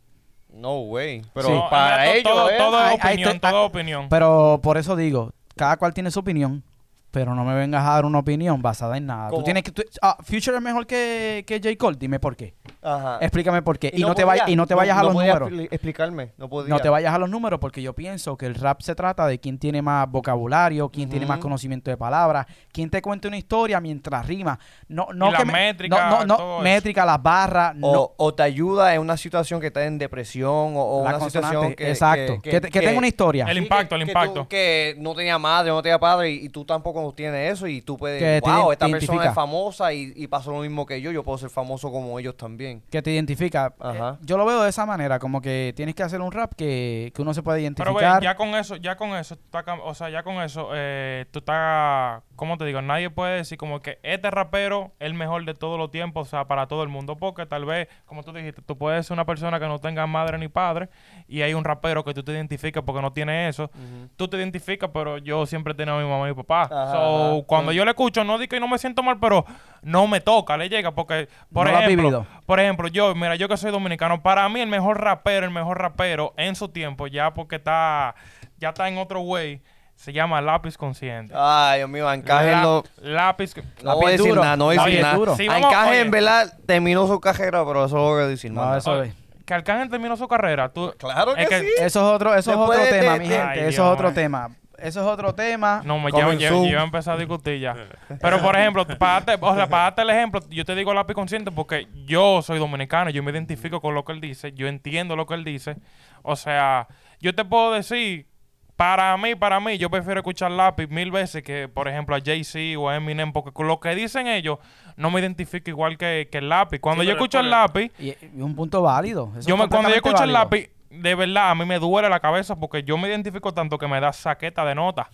no way. Pero Sí. Para ellos, todo, es opinión, hay- es opinión. Pero por eso digo, cada cual tiene su opinión, pero no me vengas a dar una opinión basada en nada. Tú tienes que tú- ah, Future es mejor que, que J. Cole, dime por qué. Ajá. Explícame por qué. Y, no, te podía, vayas y no te vayas a los podía números. expli- explicarme, no podía. No te vayas a los números porque yo pienso que el rap se trata de quién tiene más vocabulario, quién tiene más Ujú. conocimiento de palabras, quién te cuenta una historia mientras rima. No, no Y la que me- métrica, no, no, no, todo eso. métrica, las barras, no. O, o te ayuda en una situación que está en depresión o, o la una consonante, situación que... exacto. Que, te- que tenga una historia. El impacto, el que impacto. tú- que no tenía madre, no tenía padre y, y tú tampoco tienes eso y tú puedes... Que wow, esta persona es famosa y, y pasó lo mismo que yo, yo puedo ser famoso como ellos también. que te identifica. Ajá. Eh, yo lo veo de esa manera, como que tienes que hacer un rap que, que uno se puede Pero identificar. ve, ya con eso, ya con eso, tú estás cam- o sea, ya con eso, eh, tú estás, ¿cómo te digo? Nadie puede decir como que este rapero es el mejor de todos los tiempos, o sea, para todo el mundo, porque tal vez, como tú dijiste, tú puedes ser una persona que no tenga madre ni padre y hay un rapero que tú te identificas porque no tiene eso. Tú te identificas, pero yo siempre he tenido a mi mamá y mi papá. Ajá, So, ajá. cuando Sí. yo le escucho, no digo que no me siento mal, pero no me toca, le llega, porque, por No ejemplo, por ejemplo, yo, mira, yo que soy dominicano, para mí el mejor rapero, el mejor rapero en su tiempo, ya porque está, ya está en otro way, se llama Lápiz Consciente. Ay, Dios mío, Encaje La- lo... Lápiz. No voy a decir duro. nada, no voy a decir nada. Sí, en verdad terminó su carrera, pero eso lo voy a decir. No, eso es. Que Arcángel terminó su carrera. Tú, Claro que, Es que- sí. Eso es otro, eso es otro de- tema, de- mi de- gente. Ay, eso Dios, es otro man. tema. Eso es otro tema. No, me llevan, soon. llevan a empezar a discutir ya. Pero, por ejemplo, para darte, o sea, para darte el ejemplo, yo te digo lápiz consciente porque yo soy dominicano, yo me identifico con lo que él dice, yo entiendo lo que él dice. O sea, yo te puedo decir, para mí, para mí, yo prefiero escuchar lápiz mil veces que, por ejemplo, a Jay-Z o a Eminem, porque con lo que dicen ellos, no me identifico igual que, que el lápiz. Cuando Sí, yo escucho el lápiz, Y, y un punto válido. Eso yo me, cuando yo escucho el lápiz, de verdad, a mí me duele la cabeza porque yo me identifico tanto que me da saqueta de nota.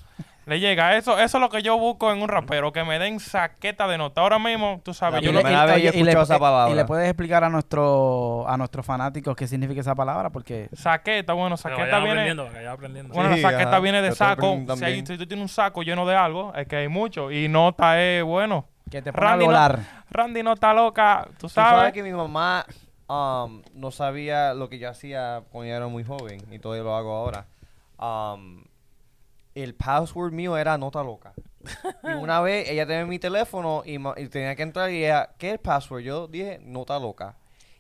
Le llega, eso eso es lo que yo busco en un rapero, que me den saqueta de nota. Ahora mismo, tú sabes, La yo Y no- le- primera y- vez oye, yo he y le- escuchado esa palabra. Y le puedes explicar a nuestro, a nuestros fanáticos qué significa esa palabra, porque saqueta, bueno, Que saqueta viene... aprendiendo, aprendiendo. Bueno, Sí, la saqueta ajá. viene de saco. Si, hay- si tú tienes un saco lleno de algo, es que hay mucho. Y nota es, bueno, que te pone a Randy no-. Randy no está loca, tú Tú sabes sabes. que mi mamá um, no sabía lo que yo hacía cuando yo era muy joven y todavía lo hago ahora. Um, el password mío era nota loca. Y una vez ella tenía mi teléfono y, y tenía que entrar y ella, ¿qué es el password? Yo dije nota loca.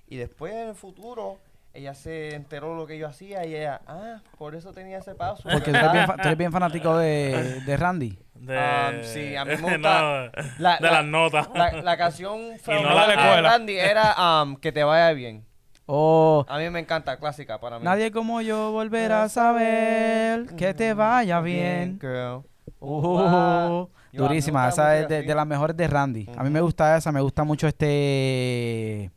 Y después en el futuro ella se enteró de lo que yo hacía y ella, ah, por eso tenía ese password. Porque tú eres bien, fa- tú eres bien fanático de, de Randy. De, Um, sí, a mí me no, gusta la- de la- las notas. La, la canción no la de. Randy era um, Que te vaya bien. O A mí me encanta, clásica para mí. nadie como yo volverá a saber que te vaya bien. girl. Uh, Yo, durísima, esa es de, las mejores de Randy. A mí me Ujú. gusta esa, me gusta mucho este...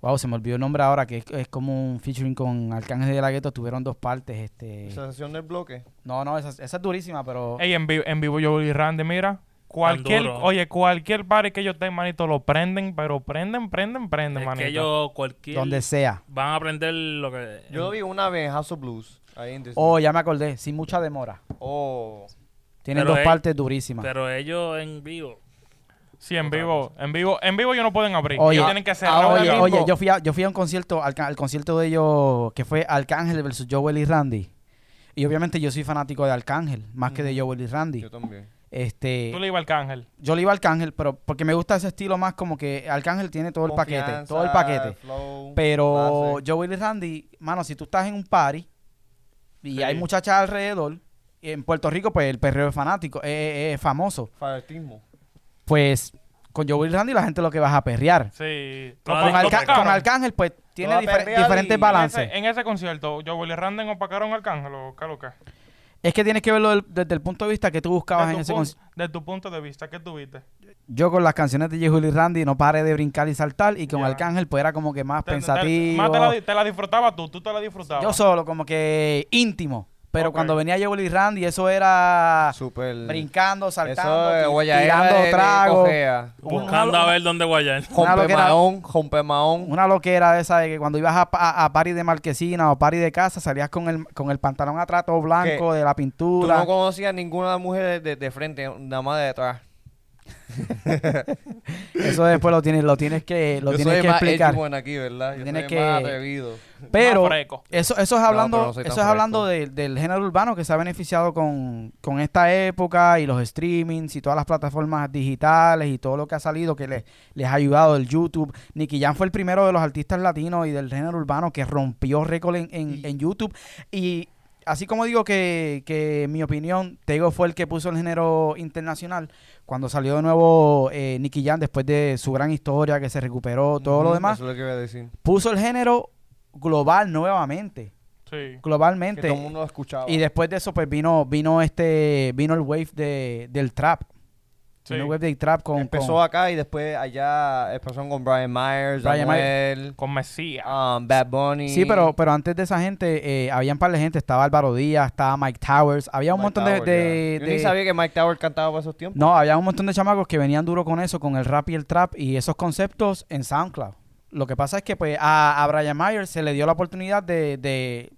Wow, se me olvidó el nombre ahora, que es, es como un featuring con Arcángel de la Gueto, tuvieron dos partes. este Sensación del bloque. No, no, esa, esa es durísima, pero... Ey, en, vivo, en vivo yo y Randy, mira. Cualquier, oye, cualquier party que ellos tengan, manito, lo prenden, pero prenden, prenden, prenden, es manito. que ellos cualquier... donde sea. Van a aprender lo que... Yo lo vi una vez en House of Blues. Ahí en Disney. Oh, ya me acordé, sin mucha demora. Oh. Tienen Pero dos es- partes durísimas. Pero ellos en vivo... Sí, en vivo, en vivo, en vivo ellos no pueden abrir. Oye, ellos tienen que cerrar. ahora Oye, oye, yo fui a, yo fui a un concierto, al, al concierto de ellos, que fue Arcángel versus Joel y Randy. Y obviamente yo soy fanático de Arcángel, más que de Joel y Randy. Yo también. Este, Tú le ibas al cángel. yo le iba Arcángel, pero porque me gusta ese estilo más como que Arcángel tiene todo el paquete, todo el paquete. flow, Pero clase. Joel y Randy, mano, si tú estás en un party y Sí. hay muchachas alrededor, en Puerto Rico, pues el perreo es fanático, es, es- es famoso. Fanatismo. Pues con Joel y Randy la gente lo que vas a perrear. Sí. Con Lo- Con, Arcángel, pues tiene a difer- diferentes y- balances. En ese, en ese concierto, yo Willy Randy opacaron al cángel o qué lo que. Es que tienes que verlo del- desde el punto de vista que tú buscabas en ese concierto. de tu punto de vista, ¿qué tuviste? Yo con las canciones de y Randy no paré de brincar y saltar y con Ya. Arcángel pues era como que más Te- te- pensativo. más te la, te la disfrutabas tú, tú te la disfrutabas. Yo solo, como que íntimo. Pero cuando venía Joel y Randy, eso era Súper. brincando, saltando, Eso es tirando de- de tragos. Buscando una- a ver dónde guayar. Rompemaón, rompemaón. Una loquera de esa de que cuando ibas a, a, a party de marquesina o party de casa, salías con el, con el pantalón atrás todo blanco de la Tú pintura. no conocías ninguna mujer de, de frente, nada más de detrás. Eso después lo tienes, lo tienes que, lo Yo tienes soy que más explicar. aquí, ¿verdad? Yo Tienes soy que- más atrevido. Pero Más fresco. eso, eso es hablando, no eso es hablando de- del género urbano que se ha beneficiado con, con esta época y los streamings y todas las plataformas digitales y todo lo que ha salido que les, les ha ayudado el YouTube. Nicky Jam fue el primero de los artistas latinos y del género urbano que rompió récord en, en- en YouTube. Y así como digo que, que en mi opinión, Tego fue el que puso el género internacional, cuando salió de nuevo eh, Nicky Jam después de su gran historia que se recuperó, todo lo demás, Eso es lo que iba a decir. puso el género global nuevamente Sí. Que globalmente todo el mundo lo escuchaba. y después de eso pues vino vino este vino el wave de, del trap Sí. el wave del trap con, Empezó con- acá y después allá empezaron con Brian Myers, Brian Anuel, Con Mesías. um, Bad Bunny. sí pero pero antes de esa gente eh, había un par de gente estaba Álvaro Díaz estaba Mike Towers había un Mike montón de, Tower, de- ya. Yo ni de- sabía que Mike Tower cantaba para esos tiempos. no había un montón de chamacos que venían duro con eso con el rap y el trap y esos conceptos en SoundCloud lo que pasa es que pues a, a Brian Myers se le dio la oportunidad de, de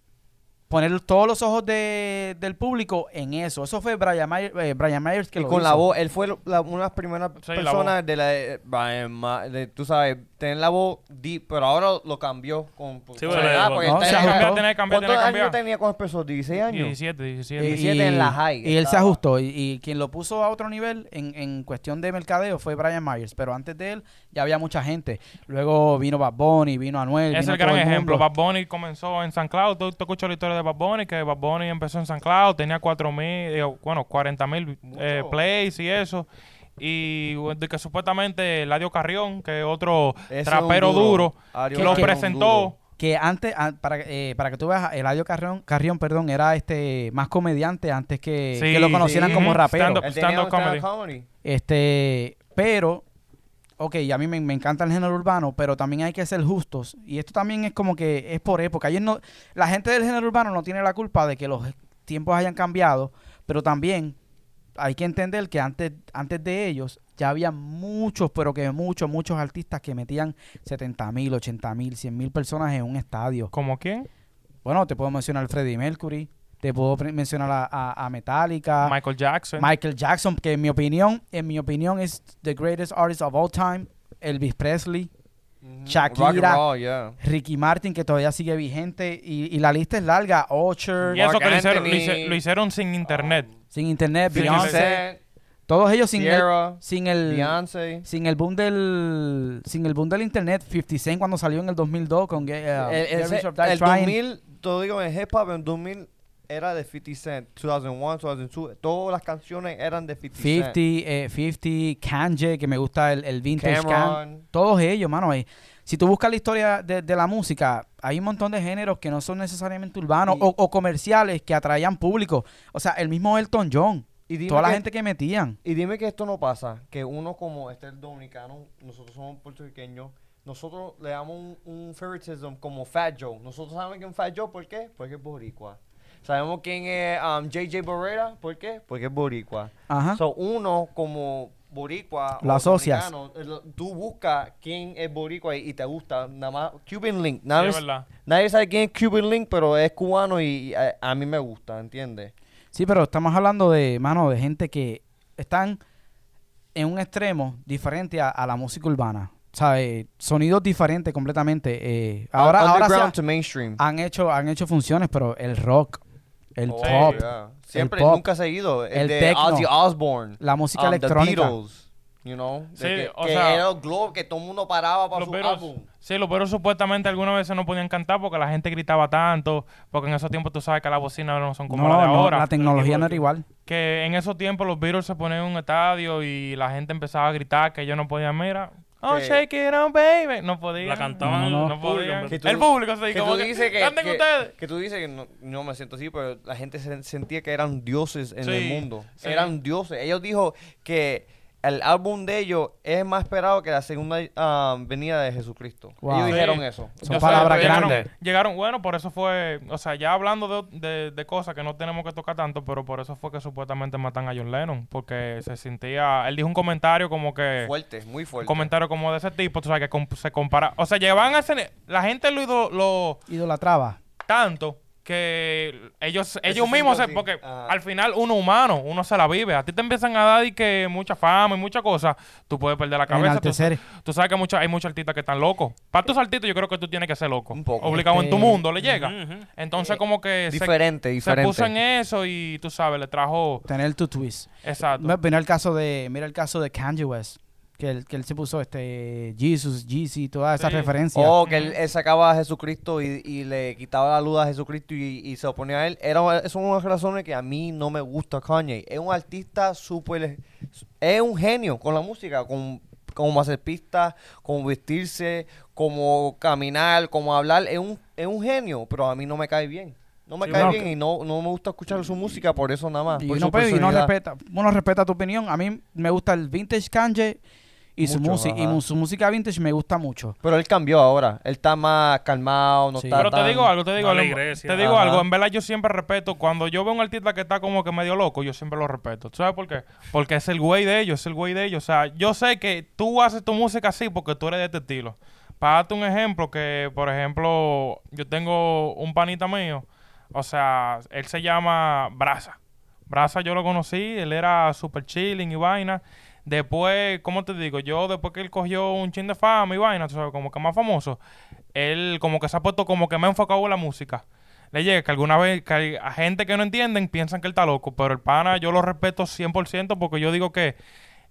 poner todos los ojos de- del público en eso eso fue Brian Myers, eh, Brian Myers que y lo con la voz, él fue la- una de las primeras Sí, la personas de la eh, Brian Ma- de, tú sabes, tener la voz deep, pero ahora lo cambió con, Sí, con bueno, la edad, no, porque se está en- ajustó. Tener cambiar, ¿Cuántos tener años tenía cuando empezó? 16 años. 17, 17. Y- 17 en la high, Y él se ajustó. Y, y quien lo puso a otro nivel en, en cuestión de mercadeo fue Brian Myers. Pero antes de él ya había mucha gente. Luego vino Bad Bunny, vino Anuel. Es vino el gran ejemplo. Bad Bunny comenzó en San Cloud. Tú, tú escuchas la historia de Bad Bunny, que Bad Bunny empezó en San Cloud, tenía 4 mil, eh, bueno, 40 mil eh, plays y eso. Y de que supuestamente Ladio Carrión, que otro Ese es trapero duro, que lo presentó. duro. Que antes, an- para, eh, para que tú veas, Eladio Carrión, Carrión perdón, era este más comediante antes que, Sí, que lo conocieran sí. como rapero. comedy. Este, pero, ok, a mí me, me encanta el género urbano, pero también hay que ser justos. Y esto también es como que es por época. Ellos no, la gente del género urbano no tiene la culpa de que los tiempos hayan cambiado, pero también hay que entender que antes, antes de ellos ya había muchos, pero que muchos, muchos artistas que metían 70 mil, 80 mil, 100 mil personas en un estadio. ¿Como quién? Bueno, te puedo mencionar Freddie Mercury, te puedo mencionar a, a- a Metallica. Michael Jackson. Michael Jackson, que en mi opinión, en mi opinión es the greatest artist of all time. Elvis Presley. Shakira. Rock and roll, yeah. Ricky Martin, que todavía sigue vigente. Y, y la lista es larga. Usher, y eso que lo hicieron, lo, hicieron sin internet. sin internet, Beyoncé. Todos ellos sin el, Sierra, sin el, Beyoncé. sin el boom del, sin el boom del internet. 50 Cent cuando salió en el 2002 con uh, el, el, Get Rich or Die el Trying. 2000, todo digo en hip hop, en 2000 era de 50 Cent. 2001, 2002, todas las canciones eran de 50, 50, Cent. eh, 50, Kanye, que me gusta el, el vintage Can. Cameron. Todos ellos, mano. eh, si tú buscas la historia de, de la música, hay un montón de géneros que no son necesariamente urbanos Y- o, o comerciales que atraían público. O sea, el mismo Elton John, Y dime toda la que- gente que metían. Y dime que esto no pasa, que uno como este es dominicano, nosotros somos puertorriqueños, nosotros le damos un, un favoritism como Fat Joe. Nosotros sabemos quién es Fat Joe, ¿por qué? Porque es boricua. Sabemos quién es um, JJ Barrera, ¿por qué? Porque es boricua. Ajá. So, uno como boricua Lo asocias. eh, lo- tú buscas quién es boricua y, y te gusta, nada más Cuban Link. Nadie, Sí, es verdad. nadie sabe quién es Cuban Link, pero es cubano y, y a, a mí me gusta, ¿entiendes? Sí, pero estamos hablando de, mano, de gente que están en un extremo diferente a, a la música urbana. ¿Sabes? Sonidos diferentes completamente. eh, ahora ahora se ha- to mainstream. han hecho han hecho funciones, pero el rock, el Oh, pop, yeah. Siempre, pop, nunca seguido. El, el de techno, Ozzy Osbourne. la música um, electrónica. The Beatles. You know? Sí, que, o que sea, era el globo que todo el mundo paraba para Los su Beatles, álbum. sí, los Beatles supuestamente algunas veces no podían cantar porque la gente gritaba tanto, porque en esos tiempos tú sabes que las bocinas no son como No, las de no, ahora. la tecnología no era igual. Que en esos tiempos los Beatles se ponían en un estadio y la gente empezaba a gritar que ellos no podían, mira, oh, Que- shake it on, baby. No podían. La cantaban No, tú- el público se tú que, dices que, que- ustedes. que tú dices que no, no me siento así, pero la gente se- sentía que eran dioses en Sí, el mundo. sí. Eran dioses. Ellos dijo que el álbum de ellos es más esperado que la segunda um, venida de Jesucristo. Wow. Ellos Sí. dijeron eso. Son Yo sé, palabras llegaron- grandes. Llegaron, bueno, por eso fue, o sea, ya hablando de, de- de cosas que no tenemos que tocar tanto, pero por eso fue que supuestamente matan a John Lennon, porque se sentía, él dijo un comentario como que, Fuerte, muy un fuerte. comentario como de ese tipo, tú sabes, que comp- se compara, o sea, llevan a ese, la gente lo, lo Idolatraba. tanto que ellos Ese ellos mismos, se- porque Ajá. al final uno humano, uno se la vive. A ti te empiezan a dar y que mucha fama y muchas cosas, tú puedes perder la cabeza. Tú, tú sabes que mucha- hay muchos artistas que están locos. Para tus artistas yo creo que tú tienes que ser loco. Un poco. Obligado en tu Este, mundo, le llega. Entonces Eh, como que se, Diferente, se diferente. puso en eso y tú sabes, le trajo... Tener tu twist. Exacto. Mira mira el caso de, mira el caso de Kanye West. Que él, que él se puso este Jesus, Jeezy, todas esas Sí. referencias. Oh, que él, él sacaba a Jesucristo y, y le quitaba la luz a Jesucristo y, y se oponía a él. Era, son unas razones que a mí no me gusta Kanye. Es un artista súper... Es un genio con la música, con como hacer pistas, como vestirse, como caminar, como hablar. Es un, es un genio, pero a mí no me cae bien. No me Sí, cae no, bien y no, no me gusta escuchar su música por eso nada más. y por su pues, y personalidad. respeta, uno respeta tu opinión. A mí me gusta el vintage Kanye y su música. Y su música vintage me gusta mucho. Pero él cambió ahora. Él está más calmado, no Sí. está Pero te tan- digo algo, te digo algo. iglesia. Te digo Ajá. algo, en verdad yo siempre respeto, cuando yo veo un artista que está como que medio loco, yo siempre lo respeto. ¿Tú sabes por qué? Porque es el güey de ellos, es el güey de ellos. O sea, yo sé que tú haces tu música así porque tú eres de este estilo. Para darte un ejemplo, que por ejemplo, yo tengo un panita mío, o sea, él se llama Brasa. Brasa yo lo conocí, él era super chilling y vaina. Después, ¿cómo te digo? Yo, después que él cogió un chin de fama y vaina, sabes, como que más famoso, él como que se ha puesto como que me ha enfocado en la música. Le llega que alguna vez, que hay a gente que no entienden piensan que él está loco, pero el pana yo lo respeto 100% porque yo digo que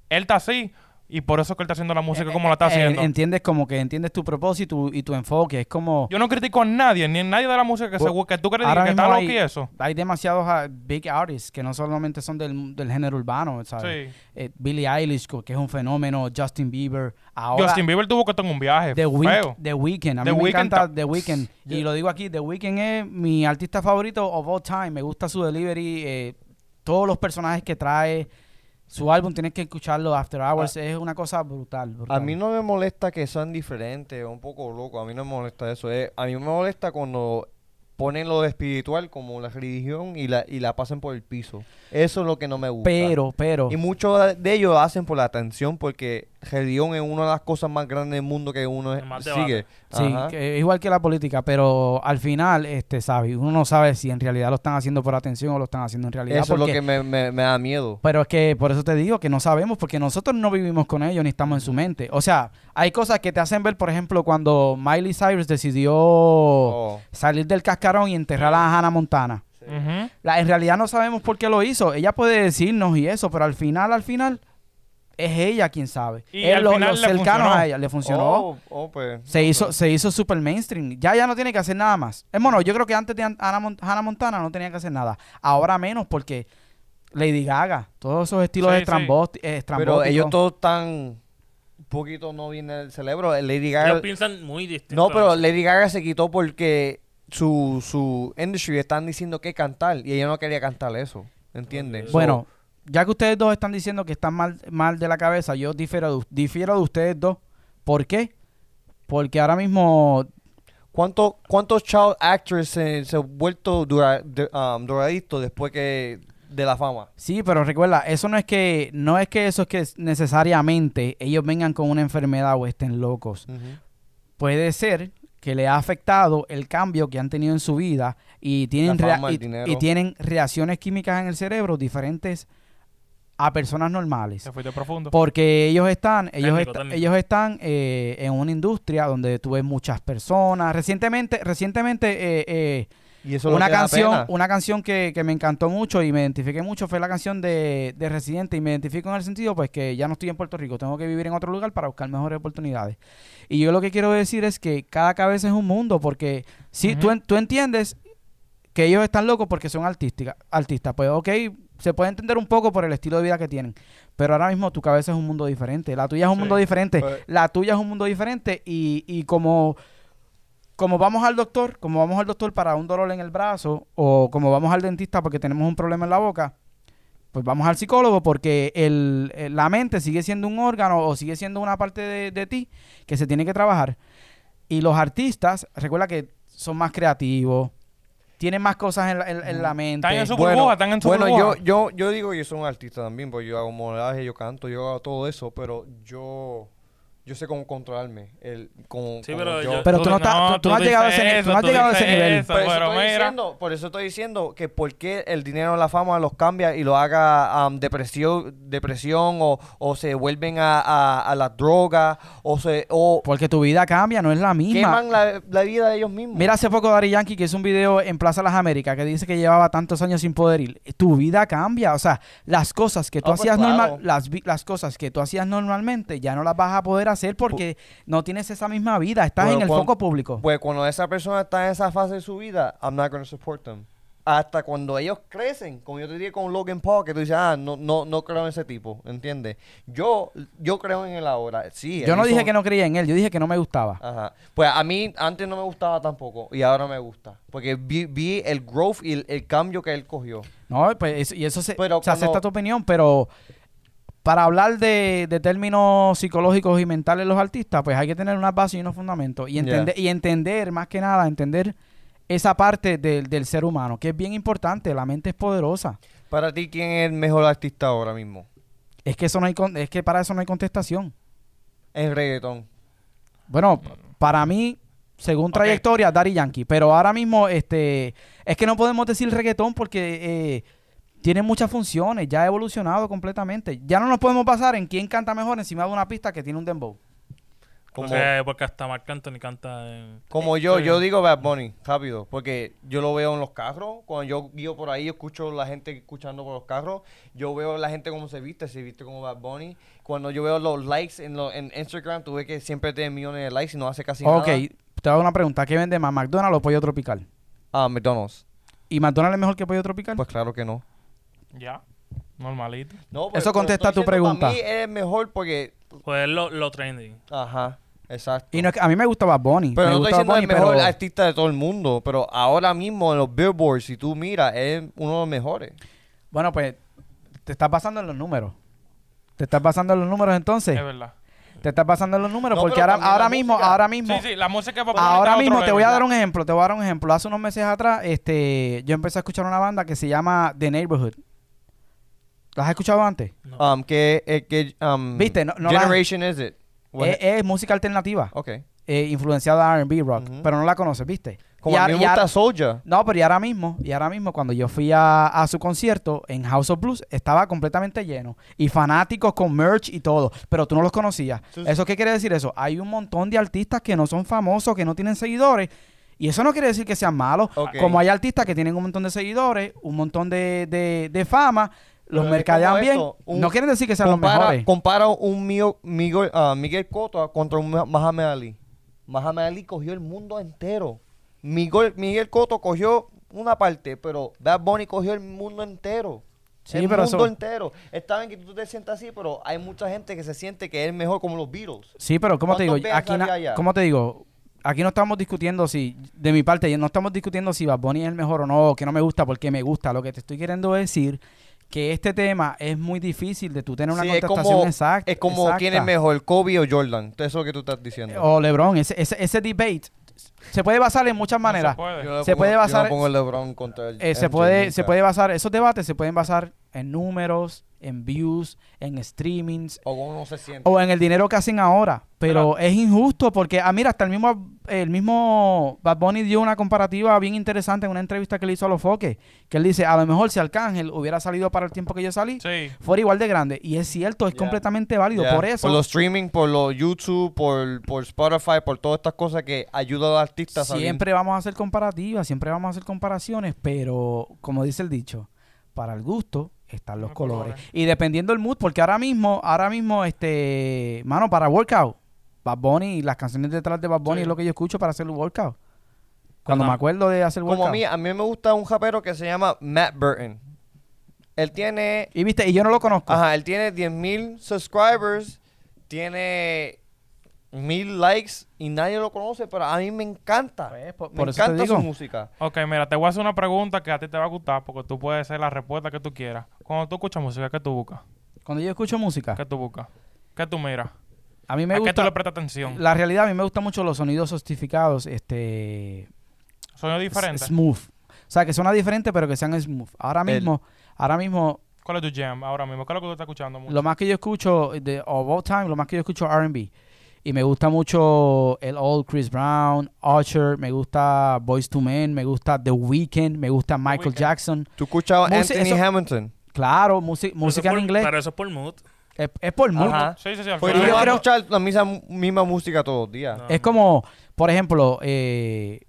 él está así y por eso es que él está haciendo la música como la está Eh, haciendo. entiendes como que entiendes tu propósito y tu enfoque. Es como... Yo no critico a nadie, ni a nadie de la música que, se, Bu- que tú crees que está loco y eso. Hay demasiados ah, big artists que no solamente son del, del género urbano, ¿sabes? Sí. Eh, Billie Eilish, que es un fenómeno, Justin Bieber. Ahora, Justin Bieber tuvo que estar en un viaje The, feo. Week- The Weeknd. A mí The me Weeknd encanta ta- The Weeknd. Y lo digo aquí, The Weeknd es mi artista favorito of all time. Me gusta su delivery, eh, todos los personajes que trae. Su álbum tienes que escucharlo After Hours. es una cosa brutal, brutal. A mí no me molesta que sean diferentes, un poco loco. A mí no me molesta eso. A mí me molesta cuando ponen lo espiritual como la religión y la, y la pasan por el piso. Eso es lo que no me gusta. Pero, pero... Y muchos de ellos hacen por la atención porque religión es una de las cosas más grandes del mundo que uno Es sigue. Sí, que es igual que la política, pero al final, este, ¿sabes? Uno no sabe si en realidad lo están haciendo por atención o lo están haciendo en realidad. Eso es lo que me, me- me da miedo. Pero es que por eso te digo que no sabemos, porque nosotros no vivimos con ellos ni estamos en su mente. O sea, hay cosas que te hacen ver, por ejemplo, cuando Miley Cyrus decidió Oh. salir del cascarón y enterrar a Hannah Montana. La, en realidad no sabemos por qué lo hizo. Ella puede decirnos y eso, pero al final, al final, es ella quien sabe. Y al lo- final los le cercanos funcionó. a ella. Le funcionó. Oh, oh, pues. Se hizo, se hizo super mainstream. Ya ya no tiene que hacer nada más. Es bueno, yo creo que antes de Hannah, Hannah Montana no tenía que hacer nada. Ahora menos porque Lady Gaga, todos esos estilos Sí, sí. eh, Pero ellos todos están un poquito no bien del cerebro. Lady Ellos Gaga. piensan muy distinto. No, pero. Lady Gaga se quitó porque su, su industry están diciendo que cantar y ella no quería cantar eso. ¿Entiendes? Bueno, ya que ustedes dos están diciendo que están mal, mal de la cabeza, yo difiero de, difiero de ustedes dos. ¿Por qué? Porque ahora mismo ¿Cuánto, ¿Cuántos child actors se, se han vuelto dura, de- um, después que de la fama? Sí, pero recuerda, eso no es que no es que eso es que necesariamente ellos vengan con una enfermedad o estén locos. Puede ser que le ha afectado el cambio que han tenido en su vida y tienen, fama, y tienen reacciones químicas en el cerebro diferentes a personas normales. Se fuiste profundo. Porque ellos están, ellos, Técnico, esta- técnico. ellos están eh, en una industria donde tú ves muchas personas. Recientemente, recientemente eh, eh, Y eso una canción, una canción que, que me encantó mucho y me identifiqué mucho fue la canción de, de Residente y me identifico en el sentido pues que ya no estoy en Puerto Rico, tengo que vivir en otro lugar para buscar mejores oportunidades. Y yo lo que quiero decir es que cada cabeza es un mundo porque si Ujú. tú, en- tú entiendes que ellos están locos porque son artística, artistas, pues ok, se puede entender un poco por el estilo de vida que tienen, pero ahora mismo tu cabeza es un mundo diferente, la tuya es un Sí. mundo diferente, Pues- la tuya es un mundo diferente y, y como como vamos al doctor, como vamos al doctor para un dolor en el brazo, o como vamos al dentista porque tenemos un problema en la boca, pues vamos al psicólogo porque el- la mente sigue siendo un órgano o sigue siendo una parte de, de ti que se tiene que trabajar. Y los artistas, recuerda que son más creativos, tienen más cosas en la, en- en la mente. Están en su Bueno, burbuja, están en su Bueno, yo, burbuja. yo, yo digo que yo soy un artista también, porque yo hago modelaje, yo canto, yo hago todo eso, pero yo yo sé cómo controlarme. El, como, Sí, como pero yo- yo- Pero tú no, estás- tú- tú no has llegado a ese, dices ni- tú no has eso, llegado a ese dices nivel. eso, por, eso pero estoy mira. diciendo, por eso estoy diciendo que por qué el dinero la fama los cambia y lo haga am, depresión, depresión o, o se vuelven a, a, a las drogas o se o Porque tu vida cambia, no es la misma. queman la, la vida de ellos mismos. Mira hace poco Dari Yankee que hizo un video en Plaza Las Américas que dice que llevaba tantos años sin poder ir. Tu vida cambia, o sea, las cosas que tú Ah, pues hacías claro. normal, las, vi- las cosas que tú hacías normalmente ya no las vas a poder hacer porque no tienes esa misma vida, estás Bueno, en el cuan- foco público. Pues cuando esa persona está en esa fase de su vida, I'm not going to support them. Hasta cuando ellos crecen, como yo te dije con Logan Paul, que tú dices, ah, no, no, no creo en ese tipo, ¿entiendes? Yo, yo creo en él ahora, sí. Yo no dije que no creía en él, yo dije que no me gustaba. Ajá. Pues a mí antes no me gustaba tampoco y ahora me gusta. Porque vi, vi el growth y el, el cambio que él cogió. No, pues eso- y eso se, Pero se acepta cuando- tu opinión, pero para hablar de, de términos psicológicos y mentales de los artistas, pues hay que tener unas bases y unos fundamentos. Y entender, y entender, más que nada, entender esa parte del, del ser humano, que es bien importante, la mente es poderosa. Para ti, ¿quién es el mejor artista ahora mismo? Es que eso no hay con- es que para eso no hay contestación. En reggaetón. Bueno, para mí, según Ok. trayectoria, Daddy Yankee. Pero ahora mismo, este, es que no podemos decir reggaetón porque eh, tiene muchas funciones, ya ha evolucionado completamente. Ya no nos podemos basar en quién canta mejor encima de una pista que tiene un dembow. Como, Porque, porque hasta Marc Anthony canta en... como yo, yo digo Bad Bunny, rápido. Porque yo lo veo en los carros. Cuando yo guío por ahí, yo escucho la gente escuchando por los carros. Yo veo la gente cómo se viste, se viste como Bad Bunny. Cuando yo veo los likes en, lo- en Instagram, tú ves que siempre tiene millones de likes y no hace casi ok, nada. te hago una pregunta. ¿Qué vende más, McDonald's o Pollo Tropical? Ah, McDonald's. ¿Y McDonald's es mejor que Pollo Tropical? Pues claro que no. Ya, normalito. No, Eso contesta tu pregunta. Para mí es mejor porque. Pues es lo, lo trending. Ajá, exacto. y no es que- a mí me gusta Bad Bunny. pero me no estoy diciendo el mejor pero- artista de todo el mundo. Pero ahora mismo en los billboards, si tú miras, es uno de los mejores. Bueno, pues te estás basando en los números. Te estás basando en los números entonces. Es verdad. Te estás basando en los números No, porque ahora, ahora mismo, música. ahora mismo, Sí, sí, la música va ahora mismo te voy a dar un ejemplo, te voy a dar un ejemplo. Hace unos meses atrás, este, yo empecé a escuchar una banda que se llama The Neighborhood. ¿La has escuchado antes? No. Um, ¿qué, eh, qué, um, Viste, no- no la- generation is it? What- Es, es música alternativa, ok. eh, influenciada de R&B rock, pero no la conoces, ¿viste? Como Y a a- mí me gusta Soulja. No, pero y ahora mismo, y ahora mismo cuando yo fui a, a su concierto en House of Blues, estaba completamente lleno. Y fanáticos con merch y todo. Pero tú no los conocías. Sí, sí. ¿Eso qué quiere decir eso? Hay un montón de artistas que no son famosos, que no tienen seguidores. Y eso no quiere decir que sean malos. Como hay artistas que tienen un montón de seguidores, un montón de, de- de fama, los mercadean bien. esto, un- no quieren decir que sean los compara, mejores. compara un mío, Miguel, ah, Miguel Cotto contra un Muhammad Ali. Muhammad Ali cogió el mundo entero. Miguel, Miguel Cotto cogió una parte, pero Bad Bunny cogió el mundo entero. Sí, el pero mundo entero. Está bien que tú te sientas así, pero hay mucha gente que se siente que es mejor como los Beatles. Sí, pero ¿cómo te digo? ¿Cuántos Aquí? ¿Cómo te digo? Aquí no estamos discutiendo si, de mi parte, no estamos discutiendo si Bad Bunny es el mejor o no, que no me gusta porque me gusta. Lo que te estoy queriendo decir que este tema es muy difícil de tú tener una Sí, es contestación como, exacta. es como exacta. quién es mejor, Kobe o Jordan. Eso es lo que tú estás diciendo. O LeBron, ese, ese, ese debate se puede basar en muchas maneras. puede. Yo no se pongo- puede yo no basar- pongo el LeBron contra el Eh, se puede, se puede basar, esos debates se pueden basar en números, en views, en streamings, O uno se siente. o en el dinero que hacen ahora. Pero es injusto porque, ah, mira, hasta el mismo, el mismo Bad Bunny dio una comparativa bien interesante en una entrevista que le hizo a los foques. Que él dice, a lo mejor si Arcángel hubiera salido para el tiempo que yo salí, Sí. fuera igual de grande. Y es cierto, es completamente válido. Por eso, Por los streaming, por los YouTube, por, por Spotify, por todas estas cosas que ayudan a los artistas a salir. siempre vamos a hacer comparativas, siempre vamos a hacer comparaciones, pero como dice el dicho, para el gusto están los Los colores. colores. Y dependiendo del mood, porque ahora mismo, ahora mismo, este, mano, para workout, Bad Bunny, las canciones detrás de Bad Bunny Sí. es lo que yo escucho para hacer el workout. Cuando Ajá. me acuerdo de hacer Como workout. a mí, a mí me gusta un rapero que se llama Matt Burton. Él tiene, Y viste, y yo no lo conozco. ajá, él tiene 10.000 subscribers, tiene mil likes y nadie lo conoce, pero a mí me encanta. Pues, por- me por eso te encanta su música. Ok, mira, te voy a hacer una pregunta que a ti te va a gustar porque tú puedes hacer la respuesta que tú quieras. Cuando tú escuchas música, ¿qué tú buscas? Cuando yo escucho música, ¿Qué tú buscas? ¿Qué tú miras? a mí me ¿A qué tú gusta, le prestas atención? la realidad, a mí me gustan mucho los sonidos sofisticados, este, Sonido diferente. smooth. O sea, que suena diferente, pero que sean smooth. Ahora El- mismo, ahora mismo, ¿Cuál es tu jam ahora mismo? ¿Qué es lo que tú estás escuchando mucho? lo más que yo escucho de of all time, lo más que yo escucho R&B. Y me gusta mucho el old Chris Brown, Usher, me gusta Boys to Men, me gusta The Weeknd, me gusta Michael. Jackson. ¿Tú escuchabas Musi- Anthony eso- Hamilton? Claro, música en por- inglés. Pero eso es por mood. Es, es por mood. Ajá. Sí, sí, sí. Pues yo vas a creo- escuchar la misma, misma música todos los días. No. Es como, por ejemplo, eh,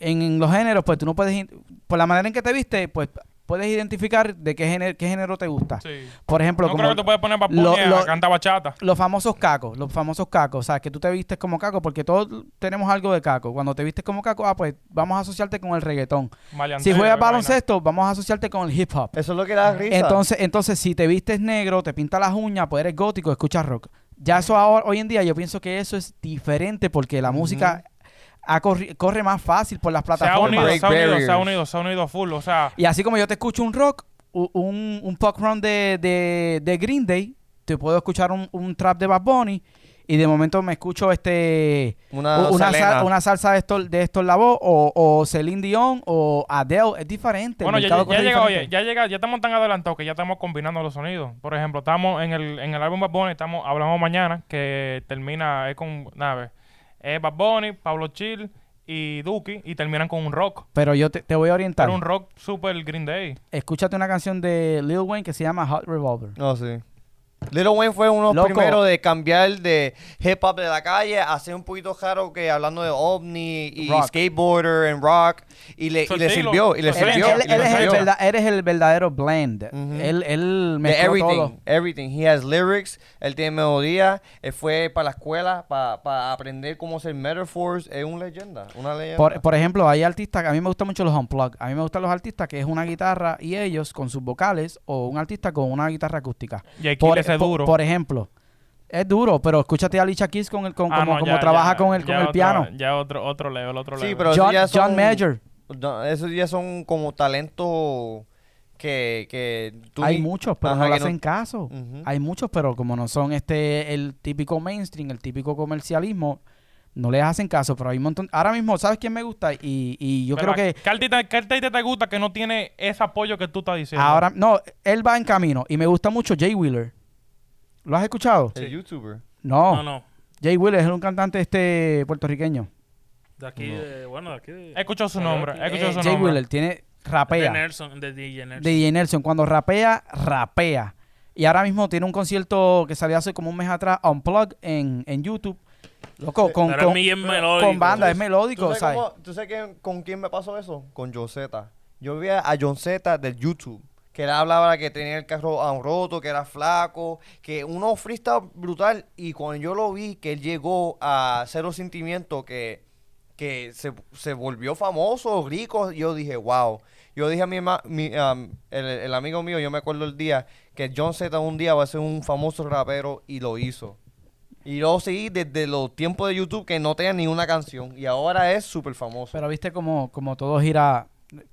en, en los géneros, pues tú no puedes, por la manera en que te viste, pues puedes identificar de qué género, qué género te gusta. Sí. Por ejemplo, No como creo que tú puedes poner lo- lo- a cantar bachata. los famosos cacos, los famosos cacos, o sea, que tú te vistes como caco, porque todos tenemos algo de caco. Cuando te vistes como caco, ah, pues vamos a asociarte con el reggaetón. Si juegas vaina. baloncesto, vamos a asociarte con el hip hop. Eso es lo que da risa. Entonces, entonces, si te vistes negro, te pintas las uñas, pues eres gótico, escuchas rock. Ya eso ahora, hoy en día, yo pienso que eso es diferente porque la música ha corri- corre más fácil por las Se ha plataformas. unido, se ha unido, se ha unido, se ha unido full. O sea, Y así como yo te escucho un rock, un, un pop run de, de, de Green Day, te puedo escuchar un, un trap de Bad Bunny y de momento me escucho este una, una, sal- una salsa de estos de estos Lavoe o, o Celine Dion o Adele, es diferente. bueno, ya, ya corre llega, oye, diferente. ya llega, ya estamos tan adelantados que ya estamos combinando los sonidos. Por ejemplo, estamos en el, en el álbum Bad Bunny, estamos, hablamos mañana, que termina, es con, nada, es Bad Bunny, Pablo Chill y Duki, y terminan con un rock. Pero yo te, te voy a orientar. Pero un rock super Green Day. Escúchate una canción de Lil Wayne que se llama Hot Revolver. No, sí. Little Wayne fue uno de los Loco. primeros de cambiar de hip hop de la calle a ser un poquito raro que hablando de ovni y Rock. skateboarder and rock y le, y le sirvió y le Él, sirvió. él- y le él es el sirvió. eres el verdadero blend. Él, él De mezcló everything, todo. everything. He has lyrics, él tiene melodía, él fue para la escuela para aprender cómo hacer metaphors, es una leyenda, una leyenda. Por, por ejemplo, hay artistas que a mí me gustan mucho los unplugged. A mí me gustan los artistas que es una guitarra y ellos con sus vocales o un artista con una guitarra acústica. Y aquí Por, por- duro. por ejemplo, es duro, pero escúchate a Alicia Keys con el, con, Ah, como, no, como ya- trabaja ya- con el, con ya el otro- piano. Ya otro, otro level, otro Sí, level. pero John, ya John son- Mayer. No, esos ya son como talentos que, que tú Hay ni- muchos, pero Ajá, no le que no- hacen caso. Ujú. Hay muchos, pero como no son este el típico mainstream, el típico comercialismo, no les hacen caso. Pero hay un montón. Ahora mismo, ¿sabes quién me gusta? Y, y yo creo que ¿Qué artista, qué artista te gusta que no tiene ese apoyo que tú estás diciendo? ahora. No, él va en camino. Y me gusta mucho Jay Wheeler. ¿Lo has escuchado? El youtuber. No. No, no. Jay Wheeler es un cantante este puertorriqueño. De aquí, de, bueno, de aquí. de- He escuchado su nombre, he escuchado Eh, su Jay nombre. Wheeler tiene De rapea. Nelson, de DJ Nelson. De DJ Nelson. Cuando rapea, rapea. Y ahora mismo tiene un concierto que salió hace como un mes atrás, Unplugged, en, en YouTube. Loco, con, Pero con, es bien melódico. con banda, es ¿Tú melódico, sabes, ¿sabes? cómo- ¿tú sabes quién- con quién me pasó eso? Con John Z. Yo vi a John Z del YouTube. Que él hablaba que tenía el carro ah, roto, que era flaco, que uno freestyle brutal. Y cuando yo lo vi, que él llegó a Cero Sentimiento, que, que se, se volvió famoso, rico, yo dije, wow. Yo dije a mi, mi, um, el, el amigo mío, yo me acuerdo el día, que John Z un día va a ser un famoso rapero y lo hizo. Y yo seguí desde los tiempos de YouTube que no tenía ni una canción. Y ahora es súper famoso. Pero viste como, como todo gira,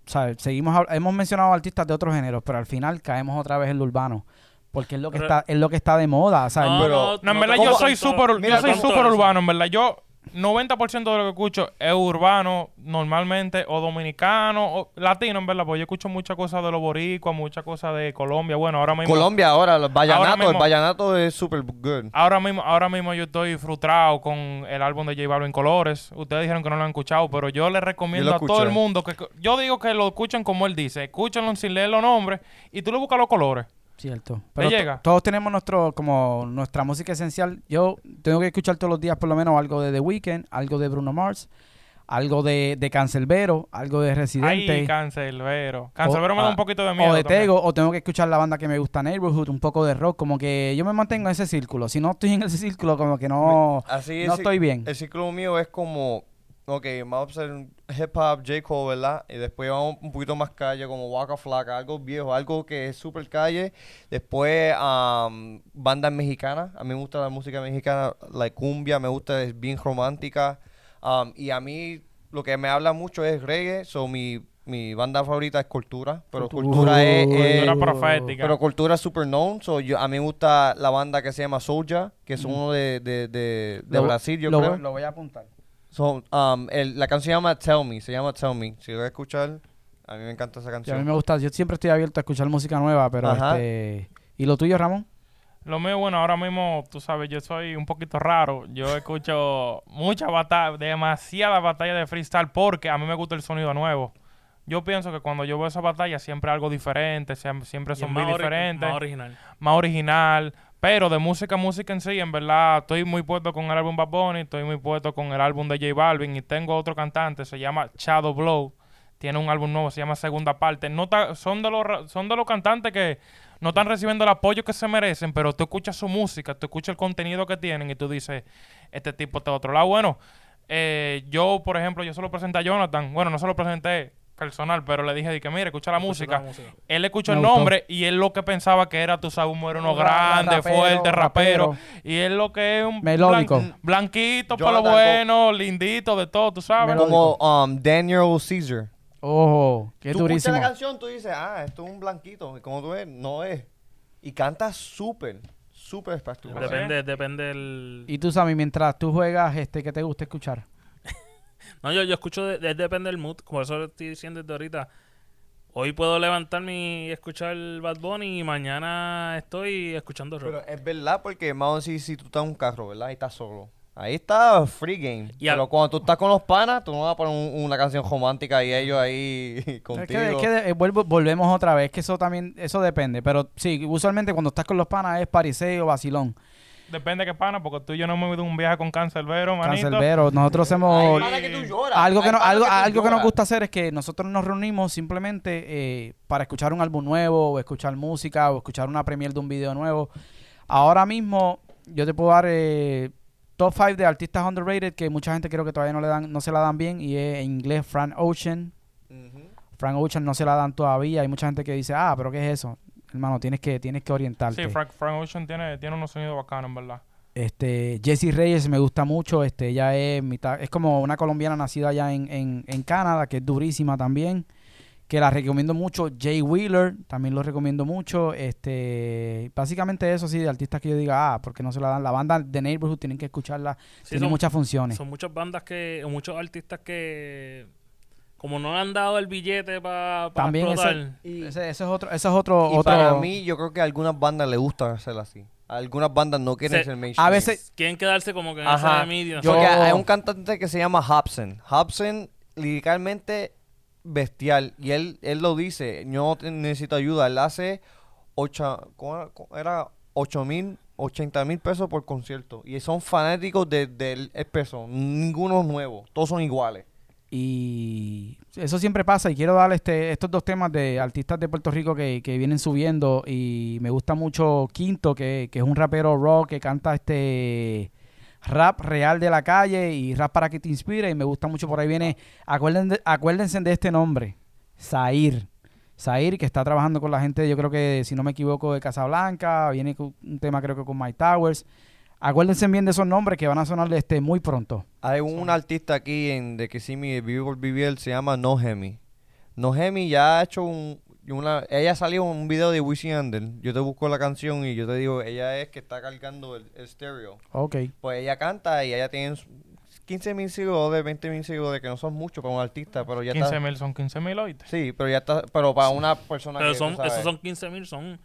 ¿sabes? Seguimos, hemos mencionado artistas de otros géneros, pero al final caemos otra vez en lo urbano. Porque es lo que Pero- está, es lo que está de moda, ¿sabes? No, pero- No, en verdad yo soy súper Mira, yo soy eso. urbano, en verdad. Yo 90% de lo que escucho es urbano normalmente o dominicano o latino, en verdad, porque yo escucho muchas cosas de los boricuas, muchas cosas de Colombia. Bueno, ahora mismo Colombia ahora, el vallenato, mismo- el vallenato es súper good. Ahora mismo, ahora mismo yo estoy frustrado con el álbum de J Balvin Colores. Ustedes dijeron que no lo han escuchado, pero yo les recomiendo Yo a todo el mundo que yo digo que lo escuchen como él dice, escúchenlo sin leer los nombres y tú le buscas los colores. Cierto. Pero llega? todos tenemos nuestro, como nuestra música esencial. Yo tengo que escuchar todos los días por lo menos algo de The Weeknd, algo de Bruno Mars, algo de, de Cancelbero, algo de Residente. Ay, Cancelbero. Cancelbero me da un poquito de miedo. o de también. Tego, o tengo que escuchar la banda que me gusta, Neighborhood, un poco de rock, como que yo me mantengo en ese círculo. Si no estoy en ese círculo, como que no, Así no es, estoy bien. El ciclo mío es como, ok, vamos a hacer hip hop, J. Cole, ¿verdad? Y después vamos un poquito más calle, como Waka Flocka, algo viejo, algo que es súper calle. Después, um, bandas mexicanas. A mí me gusta la música mexicana, la cumbia, me gusta, es bien romántica. Um, y a mí lo que me habla mucho es reggae, so mi, mi banda favorita es Cultura, pero Cultura es... es- Cultura profética. pero cultura es super known, so yo, a mí me gusta la banda que se llama Soulja, que es uno de, de, de, de Lo- Brasil, yo lo, creo. lo voy a apuntar. So, um, el- la canción se llama Tell Me, se llama Tell Me. Si lo voy a escuchar, a mí me encanta esa Sí, a mí canción. me gusta, yo siempre estoy abierto a escuchar música nueva, pero Ajá. este... ¿Y lo tuyo, Ramón? Lo mío, bueno, ahora mismo, tú sabes, yo soy un poquito raro. Yo escucho mucha batalla, demasiada batalla de freestyle porque a mí me gusta el sonido nuevo. Yo pienso que cuando yo veo esa batalla siempre algo diferente, siem- siempre es son muy diferentes, Más original. más original. Pero de música, música en sí, en verdad, estoy muy puesto con el álbum Bad Bunny, estoy muy puesto con el álbum de J Balvin y tengo otro cantante, se llama Shadow Blow, tiene un álbum nuevo, se llama Segunda Parte. No ta- son, de los, son de los cantantes que no están recibiendo el apoyo que se merecen, pero tú escuchas su música, tú escuchas el contenido que tienen y tú dices, este tipo está de otro lado. Bueno, eh, yo, por ejemplo, yo solo presenté a Jonathan, bueno, no se lo presenté personal, pero le dije, que mire, escucha la música. la música. Él escuchó Me el gustó. nombre y él lo que pensaba que era, tú sabes, un moreno Un ra- grande, rapero, fuerte, rapero. rapero. Y él lo que es un Melódico. blan- blanquito, por lo Jonathan, bueno, lindito, de todo, tú sabes. Melódico. Como um, Daniel Caesar. Ojo, qué tú durísimo. escuchas la canción, tú dices, ah, esto es un blanquito. Y como tú ves, no es. Y canta súper, súper espectacular. Depende, depende del... Y tú, Sammy, mientras tú juegas, este, ¿qué te gusta escuchar? No, yo, yo escucho, de- de- depende del mood, como eso lo estoy diciendo desde ahorita. Hoy puedo levantarme y escuchar Bad Bunny y mañana estoy escuchando rock. Pero es verdad porque, a decir, si tú estás en un carro, ¿verdad? Y estás solo. Ahí está free game. Y a- Pero cuando tú estás con los panas, tú no vas a poner un- una canción romántica y ellos ahí Es contigo. que, es que de- eh, vuelvo- volvemos otra vez, que eso también, eso depende. Pero sí, usualmente cuando estás con los panas es pariseo, vacilón. Depende de qué pana, porque tú y yo no hemos ido a un viaje con Cancelbero, manito. Cancelbero. Nosotros hacemos... Hay panas que tú lloras. Algo que, no- algo, tú algo que nos gusta hacer es que nosotros nos reunimos simplemente eh, para escuchar un álbum nuevo, o escuchar música, o escuchar una premiere de un video nuevo. Ahora mismo, yo te puedo dar eh, top 5 de artistas underrated que mucha gente creo que todavía no le dan, no se la dan bien, y es en inglés Frank Ocean. Frank Ocean no se la dan todavía. Hay mucha gente que dice, ah, pero ¿qué es eso? Hermano, tienes que, tienes que orientarte. Sí, Frank, Frank Ocean tiene, tiene unos sonidos bacanos, en verdad. Este, Jessie Reyes me gusta mucho, este, ella es mitad, es como una colombiana nacida allá en, en, en Canadá, que es durísima también, que la recomiendo mucho. Jay Wheeler, también lo recomiendo mucho. Este, básicamente eso sí, de artistas que yo diga, ah, porque no se la dan. La banda de Neighborhood tienen que escucharla, Sí, tiene son- muchas funciones. Son muchas bandas que, o muchos artistas que, como no le han dado el billete para también explotar, ese, Y- ese, ese es otro, ese es otro, Y otro. para mí, yo creo que a algunas bandas les gusta hacer así. A algunas bandas no quieren Se- ser mainstream. a veces, quieren quedarse como que en medio. Yo- Porque hay un cantante que se llama Hobson. Hobson, liricalmente bestial. Y él, él lo dice, yo necesito ayuda. Él hace ocho, ¿cómo era? ¿Cómo era 8 mil, 80 mil pesos por concierto. Y son fanáticos de- del el peso. Ninguno es nuevo. Todos son iguales. Y eso siempre pasa. Y quiero dar este, estos dos temas de artistas de Puerto Rico que, que vienen subiendo. Y me gusta mucho Quinto, que, que es un rapero rock que canta este rap real de la calle y rap para que te inspire. Y me gusta mucho por ahí viene. Acuérdense, acuérdense de este nombre: Zair. Zair, que está trabajando con la gente, yo creo que, si no me equivoco, de Casablanca. Viene con un tema, creo que con My Towers. Acuérdense bien de esos nombres que van a sonar este muy pronto. Hay un artista aquí en de que sí me vive por vivir, se llama Nohemi. Nohemi ya ha hecho un, una, ella salió en un video de Wisin y Yandel. Yo te busco la canción y yo te digo, ella es que está cargando el, el stereo. Ok. Pues ella canta y ella tiene 15 mil seguidores, 20 mil seguidores, que no son muchos para un artista, pero ya 15 está. mil son 15 mil oíste. Sí, pero ya está, pero para una persona Pero que son, esos son 15 mil, son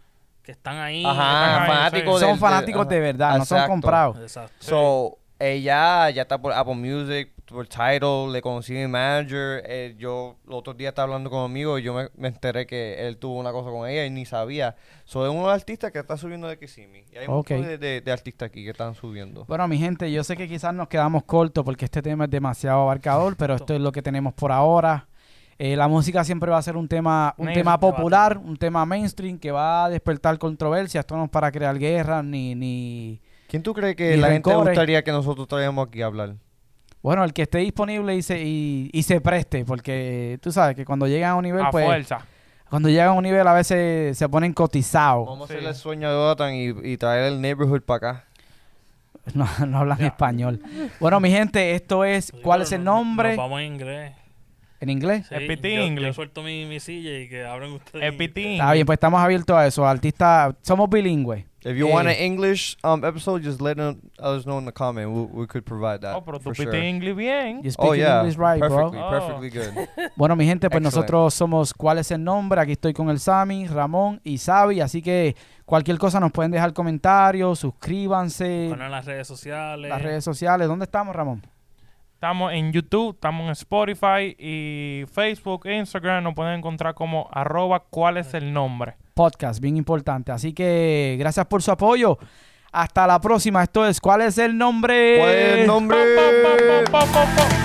que están ahí. Ajá, están ahí, fanáticos sí. del- Son fanáticos ajá. de verdad, no son Exacto. comprados. Exacto. So, ella ya está por Apple Music, por Tidal, le conocí mi manager. eh, yo los otros días estaba hablando con un amigo y yo me, me enteré que él tuvo una cosa con ella y ni sabía. So, es uno de los artistas que está subiendo de Kissimmee. Y hay Ok. muchos de, de- de artistas aquí que están subiendo. Bueno, mi gente, yo sé que quizás nos quedamos cortos porque este tema es demasiado abarcador, pero esto es lo que tenemos por ahora. Eh, la música siempre va a ser un tema, un Mainstream, tema a popular, un tema mainstream que va a despertar controversia. Esto no es para crear guerra ni, ni... ¿Quién tú crees que la gente gustaría que nosotros traigamos aquí a hablar? Bueno, el que esté disponible y se, y, y se preste, porque tú sabes que cuando llegan a un nivel, A pues... fuerza. Cuando llegan a un nivel a veces se ponen cotizados. Vamos a Sí. hacerle el sueño de Otan y, y traer el neighborhood para acá. No, no hablan español. Bueno, mi gente, esto es... ¿Cuál es el nombre? Nos vamos en inglés. ¿En inglés? Sí, Epitín yo- suelto mi, mi silla y que abran ustedes. Está bien, pues estamos abiertos a eso. Artistas, somos bilingües. If you want Eh. an English um episode, just let us know in the comment. We, we could provide that. Oh, pero tú sure. inglés bien. You speak Oh yeah, English right, bro. perfectly, Oh. perfectly good. Bueno, mi gente, pues nosotros somos ¿Cuál es el nombre? Aquí estoy con el Sammy, Ramón y Sabi, así que cualquier cosa nos pueden dejar comentarios, suscríbanse, Poner en las redes sociales. las redes sociales. ¿Dónde estamos, Ramón? Estamos en YouTube, estamos en Spotify y Facebook, Instagram. Nos pueden encontrar como arroba cuál es el nombre. Podcast, bien importante. Así que gracias por su apoyo. Hasta la próxima. Esto es ¿Cuál es el nombre? ¿Cuál es el nombre? Pa, pa, pa, pa, pa, pa.